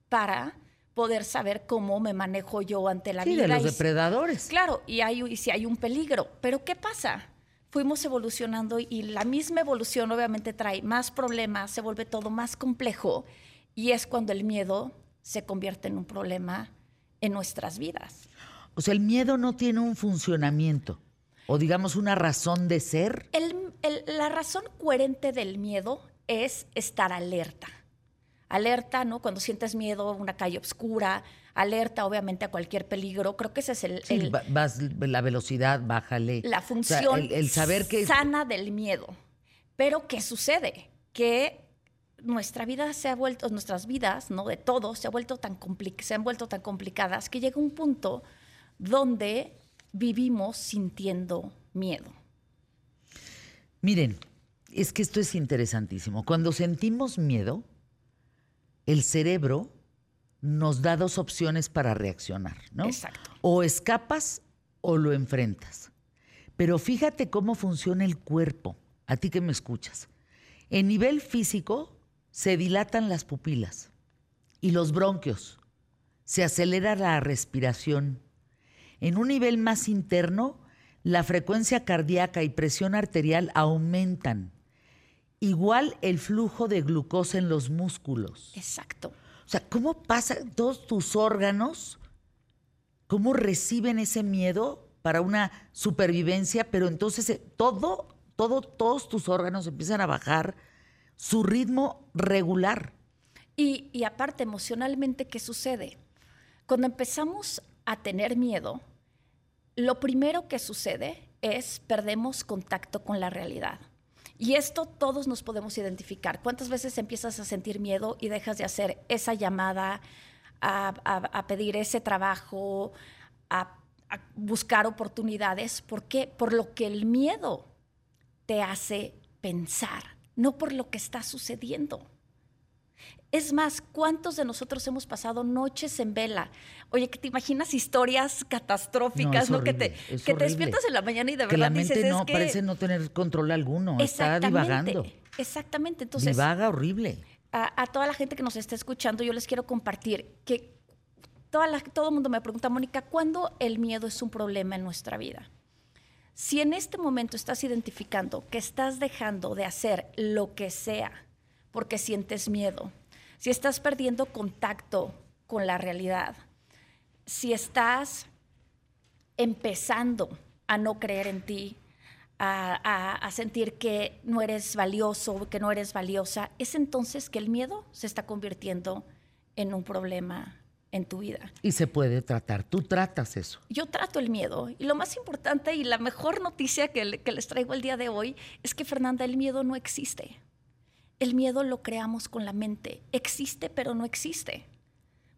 para poder saber cómo me manejo yo ante la Sí, vida. de los y depredadores. Claro, y, hay, y si hay un peligro. Pero ¿qué pasa? Fuimos evolucionando y la misma evolución obviamente trae más problemas, se vuelve todo más complejo y es cuando el miedo se convierte en un problema en nuestras vidas. O sea, el miedo no tiene un funcionamiento o digamos una razón de ser. El- el- la razón coherente del miedo es estar alerta. Alerta, ¿no? Cuando sientes miedo, una calle oscura, alerta obviamente a cualquier peligro. Creo que ese es el, Sí, el- va- vas, la velocidad, bájale. la O sea, función el, el saber que sana del miedo. Pero ¿qué sucede? Que nuestra vida se ha vuelto, nuestras vidas, ¿no? De todos, se, ha vuelto tan se han vuelto tan complicadas que llega un punto donde vivimos sintiendo miedo. Miren, es que esto es interesantísimo. Cuando sentimos miedo, el cerebro nos da dos opciones para reaccionar, ¿no? Exacto. O escapas o lo enfrentas. Pero fíjate cómo funciona el cuerpo, a ti que me escuchas. En nivel físico se dilatan las pupilas y los bronquios, se acelera la respiración. En un nivel más interno, la frecuencia cardíaca y presión arterial aumentan. Igual el flujo de glucosa en los músculos. Exacto. O sea, ¿cómo pasa todos tus órganos? ¿Cómo reciben ese miedo para una supervivencia? Pero entonces eh, todo, todo, todos tus órganos empiezan a bajar su ritmo regular. Y, y aparte, emocionalmente, ¿qué sucede? Cuando empezamos a tener miedo, lo primero que sucede es perdemos contacto con la realidad. Y esto todos nos podemos identificar. ¿Cuántas veces empiezas a sentir miedo y dejas de hacer esa llamada, a, pedir ese trabajo, a, a buscar oportunidades? ¿Por qué? Por lo que el miedo te hace pensar, no por lo que está sucediendo. Es más, ¿cuántos de nosotros hemos pasado noches en vela? Oye, que te imaginas historias catastróficas, No, Que te, horrible, es que te horrible. despiertas en la mañana y de que la verdad mente dices, no es que... parece no tener control alguno, está divagando. Exactamente. Entonces, Divaga horrible. a, a toda la gente que nos está escuchando, yo les quiero compartir que toda la- todo el mundo me pregunta, Mónica, ¿cuándo el miedo es un problema en nuestra vida? Si en este momento estás identificando que estás dejando de hacer lo que sea porque sientes miedo, si estás perdiendo contacto con la realidad, si estás empezando a no creer en ti, a, a- a sentir que no eres valioso, que no eres valiosa, es entonces que el miedo se está convirtiendo en un problema en tu vida. Y se puede tratar. Tú tratas eso. Yo trato el miedo y lo más importante y la mejor noticia que, le- que les traigo el día de hoy es que Fernanda, el miedo no existe. El miedo lo creamos con la mente. Existe, pero no existe.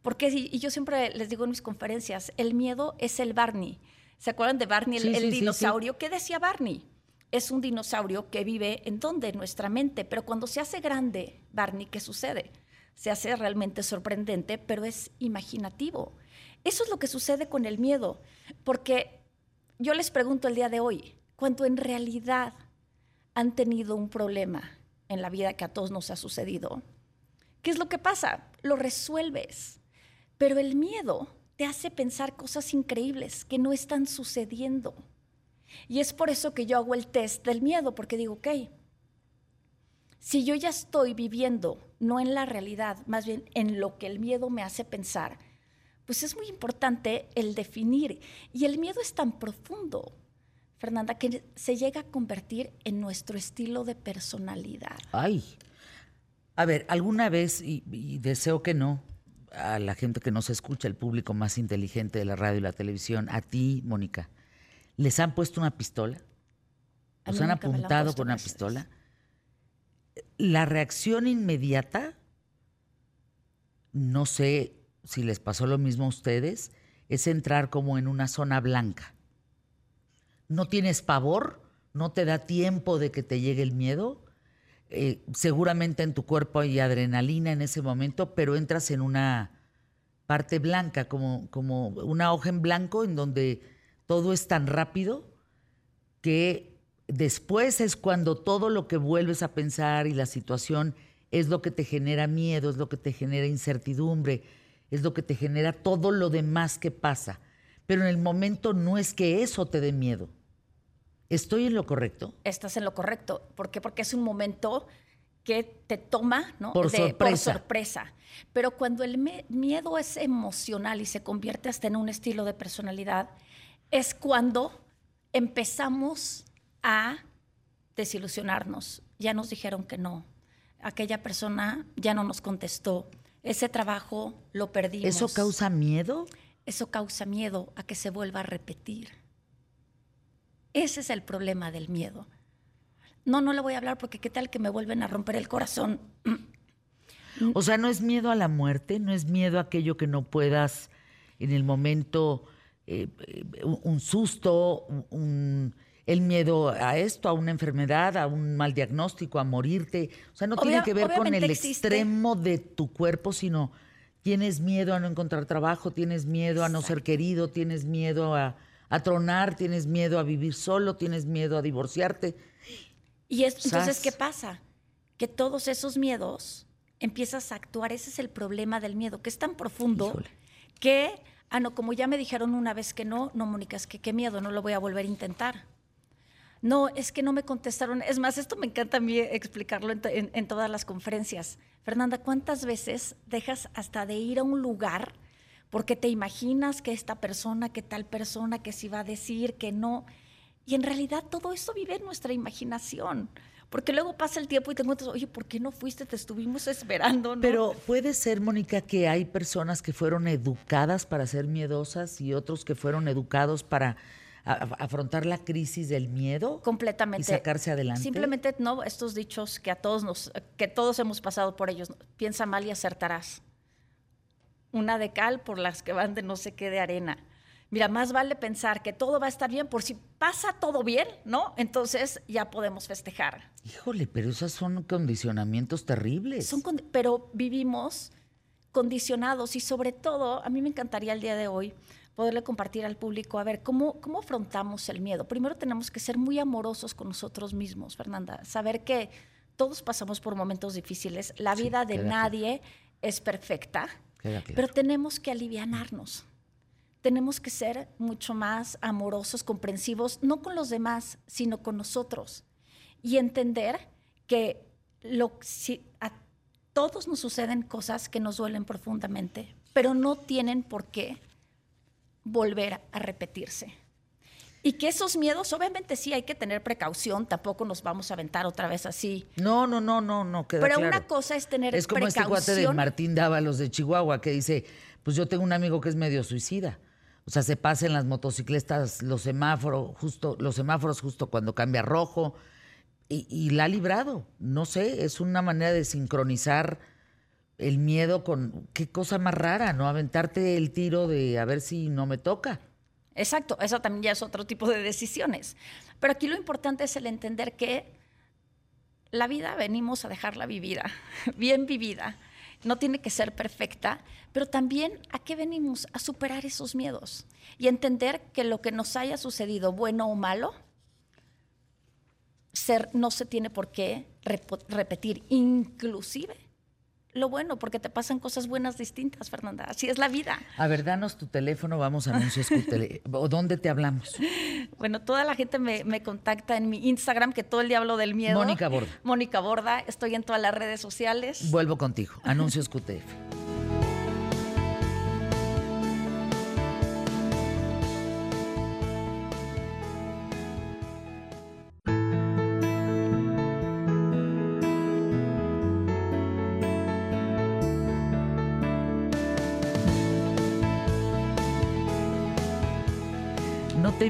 Porque, y yo siempre les digo en mis conferencias, el miedo es el Barney. ¿Se acuerdan de Barney, el, Sí, el sí, sí, sí. dinosaurio? ¿Qué decía Barney? Es un dinosaurio que vive en donde? En nuestra mente. Pero cuando se hace grande, Barney, ¿qué sucede? Se hace realmente sorprendente, pero es imaginativo. Eso es lo que sucede con el miedo. Porque yo les pregunto el día de hoy, cuando en realidad han tenido un problema en la vida que a todos nos ha sucedido, ¿qué es lo que pasa? Lo resuelves, pero el miedo te hace pensar cosas increíbles que no están sucediendo. Y es por eso que yo hago el test del miedo, porque digo, ok, si yo ya estoy viviendo no en la realidad, más bien en lo que el miedo me hace pensar, pues es muy importante el definir. Y el miedo es tan profundo, Fernanda, que se llega a convertir en nuestro estilo de personalidad. Ay. A ver, alguna vez, y, y deseo que no, a la gente que nos escucha, el público más inteligente de la radio y la televisión, a ti, Mónica, ¿les han puesto una pistola? ¿Los han apuntado con una pistola? La reacción inmediata, no sé si les pasó lo mismo a ustedes, es entrar como en una zona blanca. No tienes pavor, no te da tiempo de que te llegue el miedo. eh, seguramente en tu cuerpo hay adrenalina en ese momento, pero entras en una parte blanca, como, como una hoja en blanco en donde todo es tan rápido que después es cuando todo lo que vuelves a pensar y la situación es lo que te genera miedo, es lo que te genera incertidumbre, es lo que te genera todo lo demás que pasa. Pero en el momento no es que eso te dé miedo. ¿Estoy en lo correcto? Estás en lo correcto. ¿Por qué? Porque es un momento que te toma ¿no? Por de- sorpresa. sorpresa. Pero cuando el me- miedo es emocional y se convierte hasta en un estilo de personalidad, es cuando empezamos a desilusionarnos. Ya nos dijeron que no. Aquella persona ya no nos contestó. Ese trabajo lo perdimos. ¿Eso causa miedo? Eso causa miedo a que se vuelva a repetir. Ese es el problema del miedo. No, no le voy a hablar porque qué tal que me vuelven a romper el corazón. O sea, no es miedo a la muerte, no es miedo a aquello que no puedas en el momento, eh, eh, un, susto, un- el miedo a esto, a una enfermedad, a un mal diagnóstico, a morirte. O sea, no tiene que ver con el existe. extremo de tu cuerpo, sino tienes miedo a no encontrar trabajo, tienes miedo a no ser querido, tienes miedo a, a tronar, tienes miedo a vivir solo, tienes miedo a divorciarte. Y es- entonces. ¿qué pasa? Que todos esos miedos empiezas a actuar. Ese es el problema del miedo, que es tan profundo Híjole. que, ah, no, como ya me dijeron una vez que no, no, Mónica, es que qué miedo, no lo voy a volver a intentar. No, es que no me contestaron. Es más, esto me encanta a mí explicarlo en, to- en- en todas las conferencias. Fernanda, ¿cuántas veces dejas hasta de ir a un lugar porque te imaginas que esta persona, que tal persona, que si va a decir, que no? Y en realidad todo esto vive en nuestra imaginación. Porque luego pasa el tiempo y te encuentras, oye, ¿por qué no fuiste? Te estuvimos esperando, ¿no? Pero puede ser, Mónica, que hay personas que fueron educadas para ser miedosas y otros que fueron educados para afrontar la crisis del miedo completamente y sacarse adelante. Simplemente no estos dichos que a todos nos que todos hemos pasado por ellos. Piensa mal y acertarás. Una de cal por las que van de no sé qué de arena. Mira, más vale pensar que todo va a estar bien por si pasa todo bien, ¿no? Entonces ya podemos festejar. Híjole, pero esos son condicionamientos terribles. Son condi- pero vivimos condicionados y sobre todo, a mí me encantaría el día de hoy poderle compartir al público, a ver, ¿cómo, cómo afrontamos el miedo? Primero tenemos que ser muy amorosos con nosotros mismos, Fernanda, saber que todos pasamos por momentos difíciles, la Sí, vida de nadie es perfecta, pero tenemos que alivianarnos. Tenemos que ser mucho más amorosos, comprensivos, no con los demás, sino con nosotros. Y entender que a todos nos suceden cosas que nos duelen profundamente, pero no tienen por qué volver a repetirse. Y que esos miedos, obviamente sí hay que tener precaución, tampoco nos vamos a aventar otra vez así. No, no, no, no, no, queda Pero claro. una cosa es tener Es como este precaución. cuate de Martín Dávalos de Chihuahua que dice, pues yo tengo un amigo que es medio suicida. O sea, se pasa en las motocicletas los semáforos justo, los semáforos justo cuando cambia rojo y, y la ha librado. No sé, es una manera de sincronizar el miedo con qué cosa más rara, ¿no? Aventarte el tiro de a ver si no me toca. Exacto, eso también ya es otro tipo de decisiones. Pero aquí lo importante es el entender que la vida venimos a dejarla vivida, bien vivida. no tiene que ser perfecta, pero también a qué venimos a superar esos miedos y entender que lo que nos haya sucedido, bueno o malo, ser, no se tiene por qué repetir, inclusive lo bueno, porque te pasan cosas buenas distintas, Fernanda. Así es la vida. A ver, danos tu teléfono, vamos a anuncios. ¿O dónde te hablamos? Bueno, toda la gente me, me, contacta en mi Instagram, que todo el día hablo del miedo. Mónica Borda. Mónica Borda. Estoy en todas las redes sociales. Vuelvo contigo. Anuncios QTF.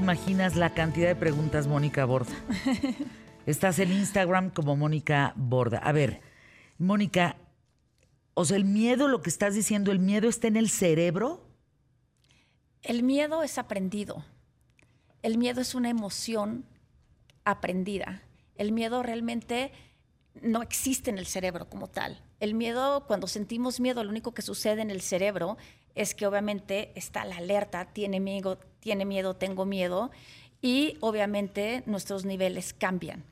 Imaginas la cantidad de preguntas, Mónica Borda. Estás en Instagram como Mónica Borda. A ver, Mónica, o sea, el miedo, lo que estás diciendo, ¿el miedo está en el cerebro? El miedo es aprendido. El miedo es una emoción aprendida. El miedo realmente no existe en el cerebro como tal. El miedo, cuando sentimos miedo, lo único que sucede en el cerebro es que obviamente está la alerta, tiene miedo, tiene miedo, tengo miedo, y obviamente nuestros niveles cambian.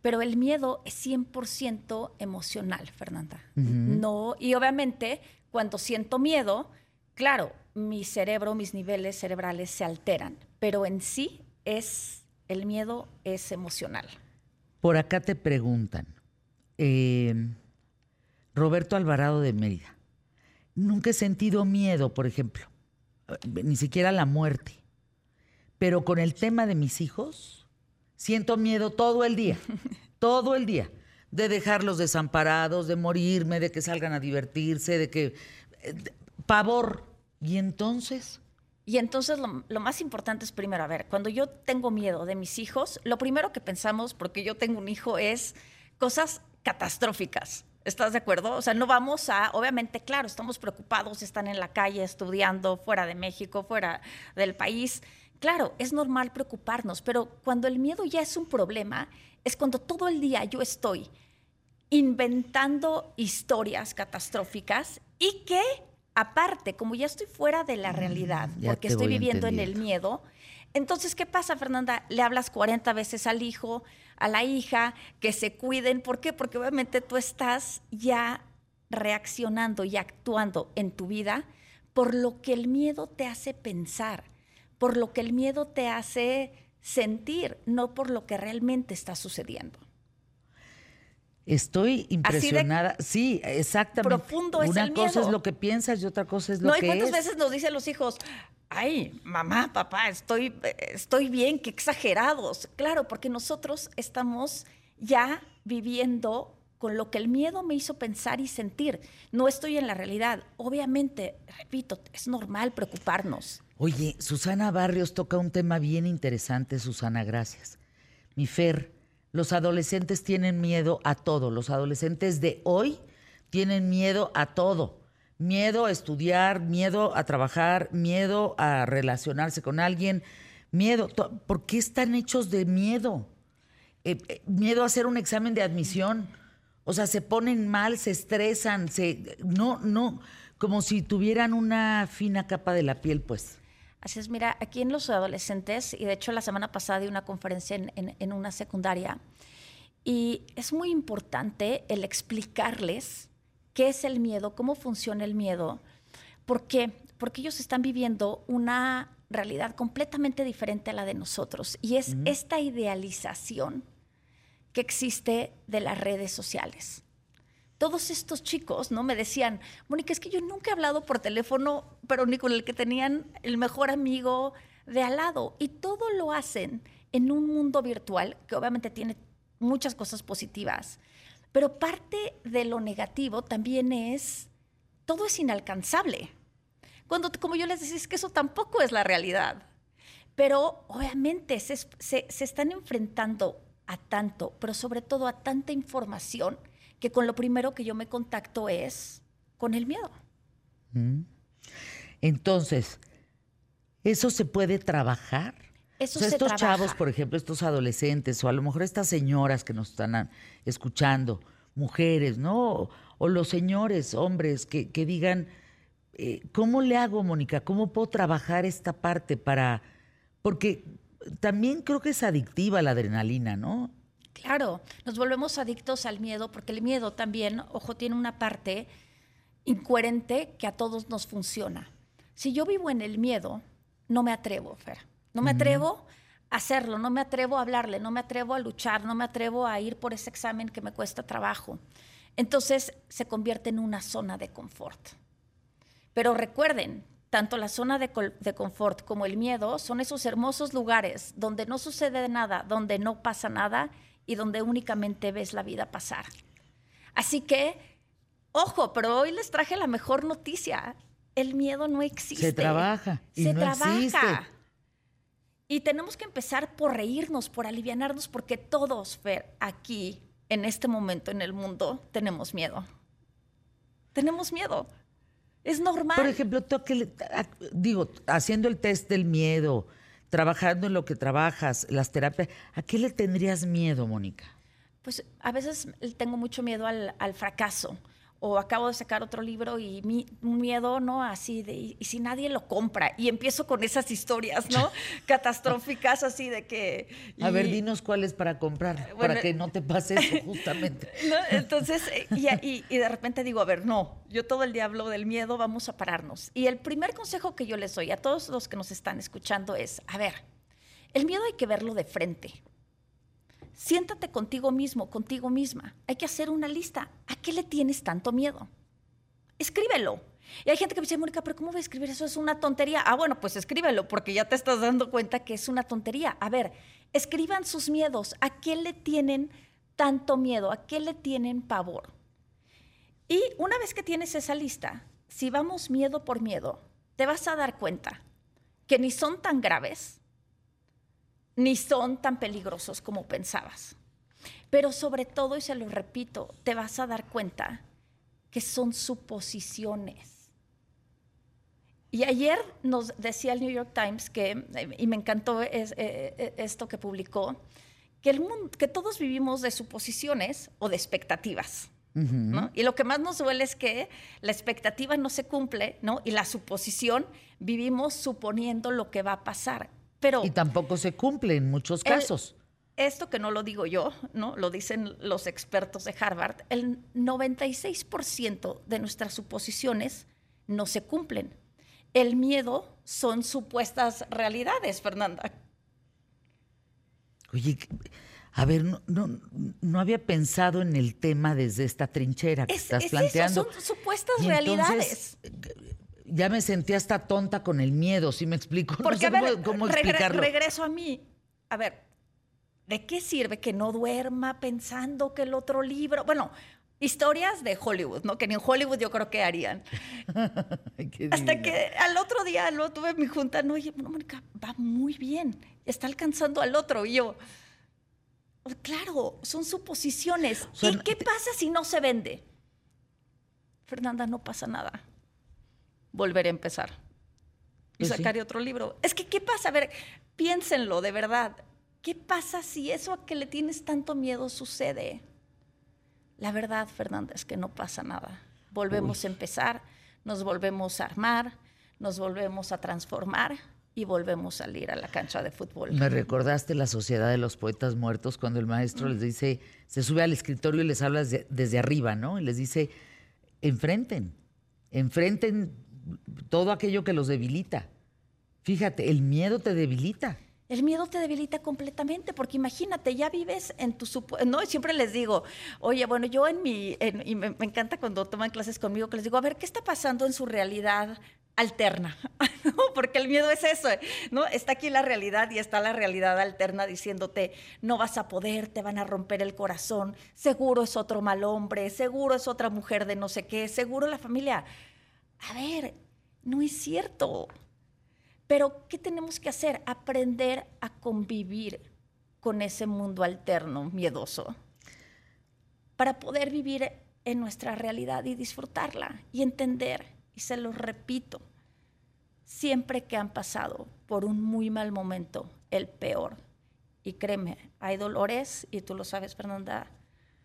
Pero el miedo es 100% emocional, Fernanda. No, y obviamente cuando siento miedo, claro, mi cerebro, mis niveles cerebrales se alteran, pero en sí es el miedo es emocional. Por acá te preguntan, eh, Roberto Alvarado de Mérida nunca he sentido miedo, por ejemplo, ni siquiera la muerte. Pero con el tema de mis hijos, siento miedo todo el día, todo el día, de dejarlos desamparados, de morirme, de que salgan a divertirse, de que... Eh, pavor. ¿Y entonces? Y entonces lo, lo, más importante es primero, a ver, cuando yo tengo miedo de mis hijos, lo primero que pensamos, porque yo tengo un hijo, es cosas catastróficas. ¿Estás de acuerdo? O sea, no vamos a, obviamente, claro, estamos preocupados, están en la calle estudiando, fuera de México, fuera del país. Claro, es normal preocuparnos, pero cuando el miedo ya es un problema, es cuando todo el día yo estoy inventando historias catastróficas y que, aparte, como ya estoy fuera de la mm, realidad, porque estoy viviendo en el miedo, entonces, ¿qué pasa, Fernanda? Le hablas 40 veces al hijo, a la hija, que se cuiden. ¿Por qué? Porque obviamente tú estás ya reaccionando y actuando en tu vida por lo que el miedo te hace pensar, por lo que el miedo te hace sentir, no por lo que realmente está sucediendo. Estoy impresionada. sí, exactamente. Profundo es Una cosa es lo que piensas y otra cosa es lo no, que es. No, cuántas veces nos dicen los hijos, ay, mamá, papá, estoy, estoy bien, qué exagerados. Claro, porque nosotros estamos ya viviendo con lo que el miedo me hizo pensar y sentir. No estoy en la realidad. Obviamente, repito, es normal preocuparnos. Oye, Susana Barrios toca un tema bien interesante, Susana, gracias. Mi Fer, los adolescentes tienen miedo a todo. Los adolescentes de hoy tienen miedo a todo. Miedo a estudiar, miedo a trabajar, miedo a relacionarse con alguien, miedo. ¿Por qué están hechos de miedo? Eh, eh, miedo a hacer un examen de admisión. O sea, se ponen mal, se estresan, se no, no, como si tuvieran una fina capa de la piel, pues. Así es, mira, aquí en los adolescentes, y de hecho la semana pasada di una conferencia en, una secundaria, y es muy importante el explicarles qué es el miedo, cómo funciona el miedo, ¿por qué? Porque ellos están viviendo una realidad completamente diferente a la de nosotros, y es esta idealización que existe de las redes sociales todos estos chicos, ¿no? Me decían, Mónica, es que yo nunca he hablado por teléfono, pero ni con el que tenían el mejor amigo de al lado. Y todo lo hacen en un mundo virtual que obviamente tiene muchas cosas positivas. Pero parte de lo negativo también es, todo es inalcanzable. Cuando, como yo les decía, es que eso tampoco es la realidad. Pero obviamente se, se están enfrentando a tanto, pero sobre todo a tanta información que con lo primero que yo me contacto es con el miedo. Mm. Entonces, ¿eso se puede trabajar? Eso estos chavos, por ejemplo, estos adolescentes, o a lo mejor estas señoras que nos están escuchando, mujeres, ¿no? o los señores, hombres, que, que digan, eh, ¿cómo le hago, Mónica? ¿Cómo puedo trabajar esta parte para...? Porque también creo que es adictiva la adrenalina, ¿no? Claro, nos volvemos adictos al miedo porque el miedo también, ojo, tiene una parte incoherente que a todos nos funciona. Si yo vivo en el miedo, no me atrevo, Fer. No me atrevo a hacerlo, no me atrevo a hablarle, no me atrevo a luchar, no me atrevo a ir por ese examen que me cuesta trabajo. Entonces se convierte en una zona de confort. Pero recuerden, tanto la zona de, de, confort como el miedo son esos hermosos lugares donde no sucede nada, donde no pasa nada y donde únicamente ves la vida pasar. Así que, ojo, pero hoy les traje la mejor noticia. El miedo no existe. Se trabaja. Y Se no trabaja. Existe. Y tenemos que empezar por reírnos, por alivianarnos, porque todos, Fer, aquí, en este momento en el mundo, tenemos miedo. Tenemos miedo. Es normal. Por ejemplo, tú que digo, haciendo el test del miedo, trabajando en lo que trabajas, las terapias, ¿a qué le tendrías miedo, Mónica? Pues a veces tengo mucho miedo al, al fracaso. O acabo de sacar otro libro y mi, un miedo, ¿no? Así de, y, y si nadie lo compra. Y empiezo con esas historias, ¿no? Catastróficas, así de que. A ver, dinos cuál es para comprar, Bueno, para que no te pase eso justamente. ¿no? Entonces, eh, y, y- y de repente digo, a ver, no, yo todo el día hablo del miedo, vamos a pararnos. Y el primer consejo que yo les doy a todos los que nos están escuchando es, a ver, el miedo hay que verlo de frente. Siéntate contigo mismo, contigo misma. Hay que hacer una lista. ¿A qué le tienes tanto miedo? Escríbelo. Y hay gente que me dice, Mónica, pero ¿cómo voy a escribir eso? Es una tontería. Ah, bueno, pues escríbelo, porque ya te estás dando cuenta que es una tontería. A ver, escriban sus miedos. ¿A qué le tienen tanto miedo? ¿A qué le tienen pavor? Y una vez que tienes esa lista, si vamos miedo por miedo, te vas a dar cuenta que ni son tan graves, ni son tan peligrosos como pensabas. Pero sobre todo, y se lo repito, te vas a dar cuenta que son suposiciones. Y ayer nos decía el New York Times que, y me encantó es- eh, eh, esto que publicó, que, el mundo, que todos vivimos de suposiciones o de expectativas. ¿no? Y lo que más nos duele es que la expectativa no se cumple, ¿no? Y la suposición vivimos suponiendo lo que va a pasar. Pero Y tampoco se cumple en muchos El- casos. esto que no lo digo yo, ¿no? Lo dicen los expertos de Harvard, el 96% de nuestras suposiciones no se cumplen. El miedo son supuestas realidades, Fernanda. Oye, a ver, no, no, no había pensado en el tema desde esta trinchera que Es, estás es planteando. eso, son supuestas Y realidades. entonces, ya me sentí hasta tonta con el miedo, ¿sí me explico? No Porque, sé a ver, cómo, cómo regre- regreso a mí. A ver, ¿de qué sirve que no duerma pensando que el otro libro... Bueno, historias de Hollywood, ¿no? Que ni en Hollywood yo creo que harían. Hasta que al otro día lo tuve en mi junta, no, oye, no, Mónica, va muy bien, está alcanzando al otro. Y yo, "Oh, claro, son suposiciones. ¿Y qué pasa si no se vende? Fernanda, no pasa nada. Volveré a empezar. Y Pues sí. sacaré otro libro. Es que, ¿qué pasa? A ver, piénsenlo, de verdad. ¿Qué pasa si eso a que le tienes tanto miedo sucede? La verdad, Fernanda, es que no pasa nada. Volvemos a empezar, nos volvemos a armar, nos volvemos a transformar y volvemos a salir a la cancha de fútbol. Me recordaste la Sociedad de los Poetas Muertos cuando el maestro les dice, se sube al escritorio y les habla desde, desde arriba, ¿no? Y les dice, enfrenten, enfrenten todo aquello que los debilita. Fíjate, el miedo te debilita. El miedo te debilita completamente, porque imagínate, ya vives en tu no, siempre les digo, oye, bueno, yo en mi, y me, me encanta cuando toman clases conmigo, que les digo, a ver, ¿qué está pasando en su realidad alterna? ¿No? Porque el miedo es eso, ¿no? Está aquí la realidad y está la realidad alterna diciéndote, no vas a poder, te van a romper el corazón, seguro es otro mal hombre, seguro es otra mujer de no sé qué, seguro la familia. A ver, no es cierto. Pero, ¿qué tenemos que hacer? Aprender a convivir con ese mundo alterno, miedoso, para poder vivir en nuestra realidad y disfrutarla y entender. Y se lo repito, siempre que han pasado por un muy mal momento, el peor, y créeme, hay dolores, y tú lo sabes, Fernanda,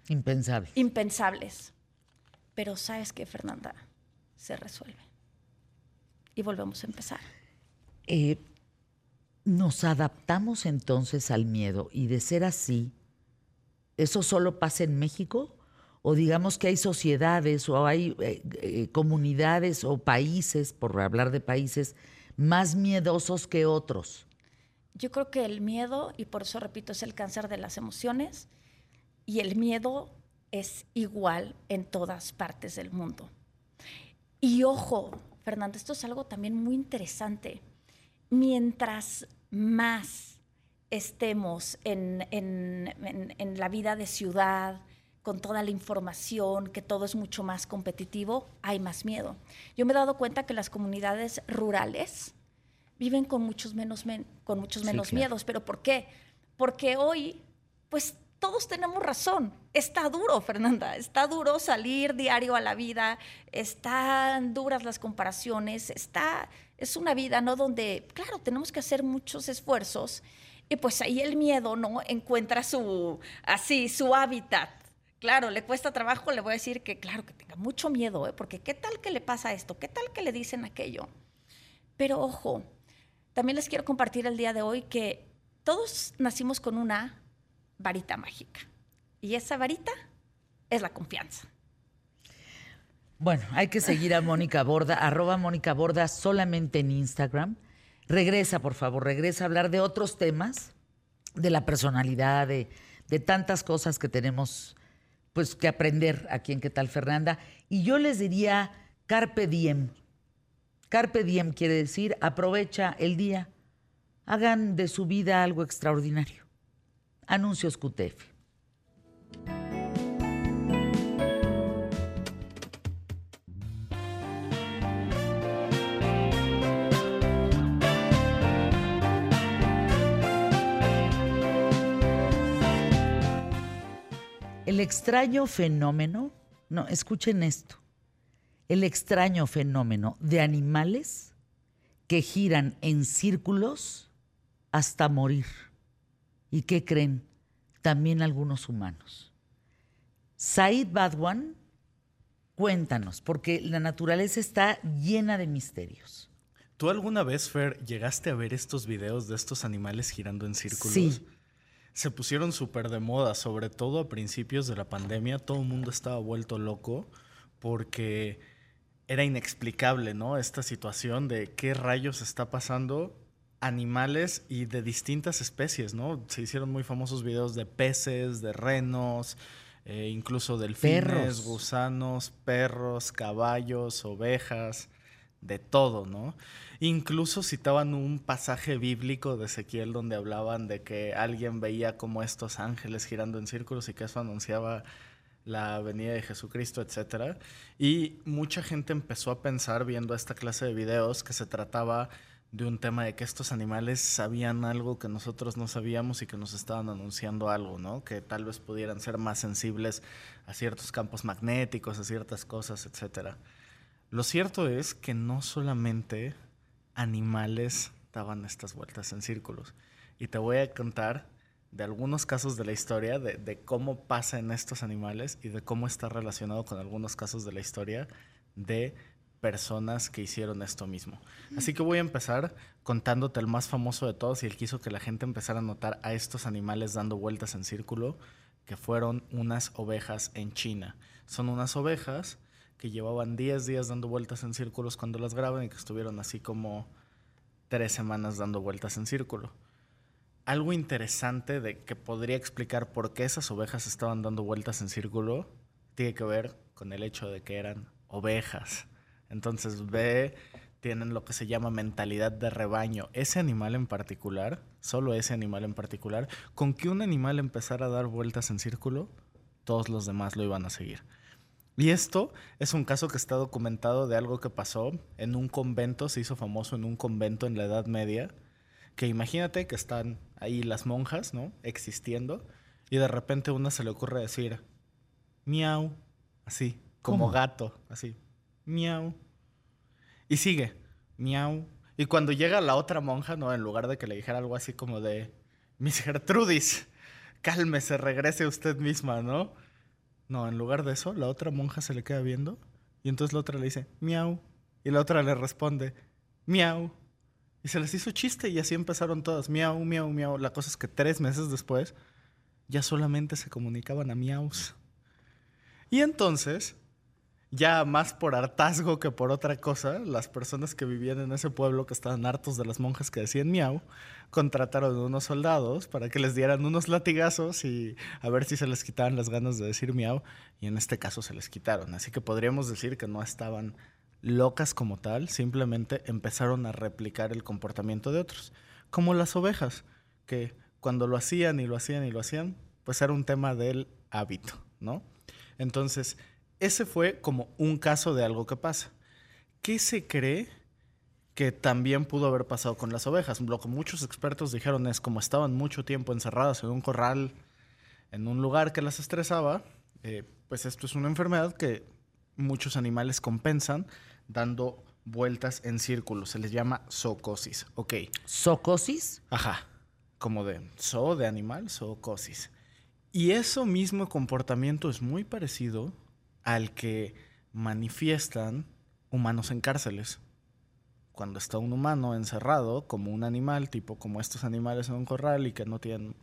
Impensable. impensables. Pero sabes que, Fernanda, se resuelve. Y volvemos a empezar. Eh, nos adaptamos entonces al miedo y de ser así, ¿eso solo pasa en México? O digamos que hay sociedades o hay eh, eh, comunidades o países, por hablar de países, más miedosos que otros. Yo creo que el miedo, y por eso repito, es el cáncer de las emociones, y el miedo es igual en todas partes del mundo. Y ojo, Fernando, esto es algo también muy interesante. Mientras más estemos en, la vida de ciudad, con toda la información, que todo es mucho más competitivo, hay más miedo. Yo me he dado cuenta que las comunidades rurales viven con muchos menos, con muchos menos miedos. ¿Pero por qué? Porque hoy, pues todos tenemos razón. Está duro, Fernanda, está duro salir diario a la vida, están duras las comparaciones, está, es una vida, ¿no? Donde, claro, tenemos que hacer muchos esfuerzos y pues ahí el miedo, ¿no? Encuentra su, así, su hábitat. Claro, le cuesta trabajo, le voy a decir que, claro, que tenga mucho miedo, ¿eh? porque ¿qué tal que le pasa esto? ¿Qué tal que le dicen aquello? Pero ojo, también les quiero compartir el día de hoy que todos nacimos con una varita mágica. Y esa varita es la confianza. Bueno, hay que seguir a Mónica Borda, arroba Mónica Borda solamente en Instagram. Regresa, por favor, regresa a hablar de otros temas, de la personalidad, de, de tantas cosas que tenemos pues que aprender aquí en ¿Qué tal Fernanda? Y yo les diría carpe diem. Carpe diem quiere decir aprovecha el día, hagan de su vida algo extraordinario. Anuncios QTF. El extraño fenómeno, no, escuchen esto, el extraño fenómeno de animales que giran en círculos hasta morir. ¿Y qué creen? También algunos humanos. Said Badwan, cuéntanos, porque la naturaleza está llena de misterios. ¿Tú alguna vez, Fer, llegaste a ver estos videos de estos animales girando en círculos? Sí. Se pusieron súper de moda, sobre todo a principios de la pandemia. Todo el mundo estaba vuelto loco porque era inexplicable, ¿no? Esta situación de qué rayos está pasando animales y de distintas especies, ¿no? Se hicieron muy famosos videos de peces, de renos, eh, incluso delfines, gusanos, perros, caballos, ovejas, de todo, ¿no? Incluso citaban un pasaje bíblico de Ezequiel donde hablaban de que alguien veía como estos ángeles girando en círculos y que eso anunciaba la venida de Jesucristo, etc. Y mucha gente empezó a pensar viendo esta clase de videos que se trataba de un tema de que estos animales sabían algo que nosotros no sabíamos y que nos estaban anunciando algo, ¿no? Que tal vez pudieran ser más sensibles a ciertos campos magnéticos, a ciertas cosas, etc. Lo cierto es que no solamente animales daban estas vueltas en círculos. Y te voy a contar de algunos casos de la historia, de, de cómo pasa en estos animales y de cómo está relacionado con algunos casos de la historia de personas que hicieron esto mismo. Así que voy a empezar contándote el más famoso de todos y el que hizo que la gente empezara a notar a estos animales dando vueltas en círculo, que fueron unas ovejas en China. Son unas ovejas que llevaban 10 días dando vueltas en círculos cuando las graban y que estuvieron así como tres semanas dando vueltas en círculo. Algo interesante de que podría explicar por qué esas ovejas estaban dando vueltas en círculo tiene que ver con el hecho de que eran ovejas entonces ve, tienen lo que se llama mentalidad de rebaño. Ese animal en particular, solo ese animal en particular, con que un animal empezara a dar vueltas en círculo, todos los demás lo iban a seguir. Y esto es un caso que está documentado de algo que pasó en un convento, se hizo famoso en un convento en la Edad Media, que imagínate que están ahí las monjas, ¿no? Existiendo, y de repente a una se le ocurre decir, miau, así, como gato, así, miau. Y sigue, miau. Y cuando llega la otra monja, ¿no? En lugar de que le dijera algo así como de, Miss Gertrudis, cálmese, regrese usted misma, ¿no? No, en lugar de eso, la otra monja se le queda viendo y entonces la otra le dice, miau. Y la otra le responde, miau. Y se les hizo chiste y así empezaron todas, miau, miau, miau. La cosa es que tres meses después ya solamente se comunicaban a miaus. Y entonces, ya más por hartazgo que por otra cosa, las personas que vivían en ese pueblo que estaban hartos de las monjas que decían miau, contrataron unos soldados para que les dieran unos latigazos y a ver si se les quitaban las ganas de decir miau. Y en este caso se les quitaron. Así que podríamos decir que no estaban locas como tal, simplemente empezaron a replicar el comportamiento de otros. Como las ovejas, que cuando lo hacían y lo hacían y lo hacían, pues era un tema del hábito, ¿no? Entonces, ese fue como un caso de algo que pasa. ¿Qué se cree que también pudo haber pasado con las ovejas? Lo que muchos expertos dijeron es como estaban mucho tiempo encerradas en un corral, en un lugar que las estresaba, eh, pues esto es una enfermedad que muchos animales compensan dando vueltas en círculos. Se les llama zoocosis. Ok. ¿Socosis? Ajá. Como de zoo de animal, zoocosis. Y eso mismo comportamiento es muy parecido al que manifiestan humanos en cárceles. Cuando está un humano encerrado como un animal, tipo como estos animales en un corral y que no tienen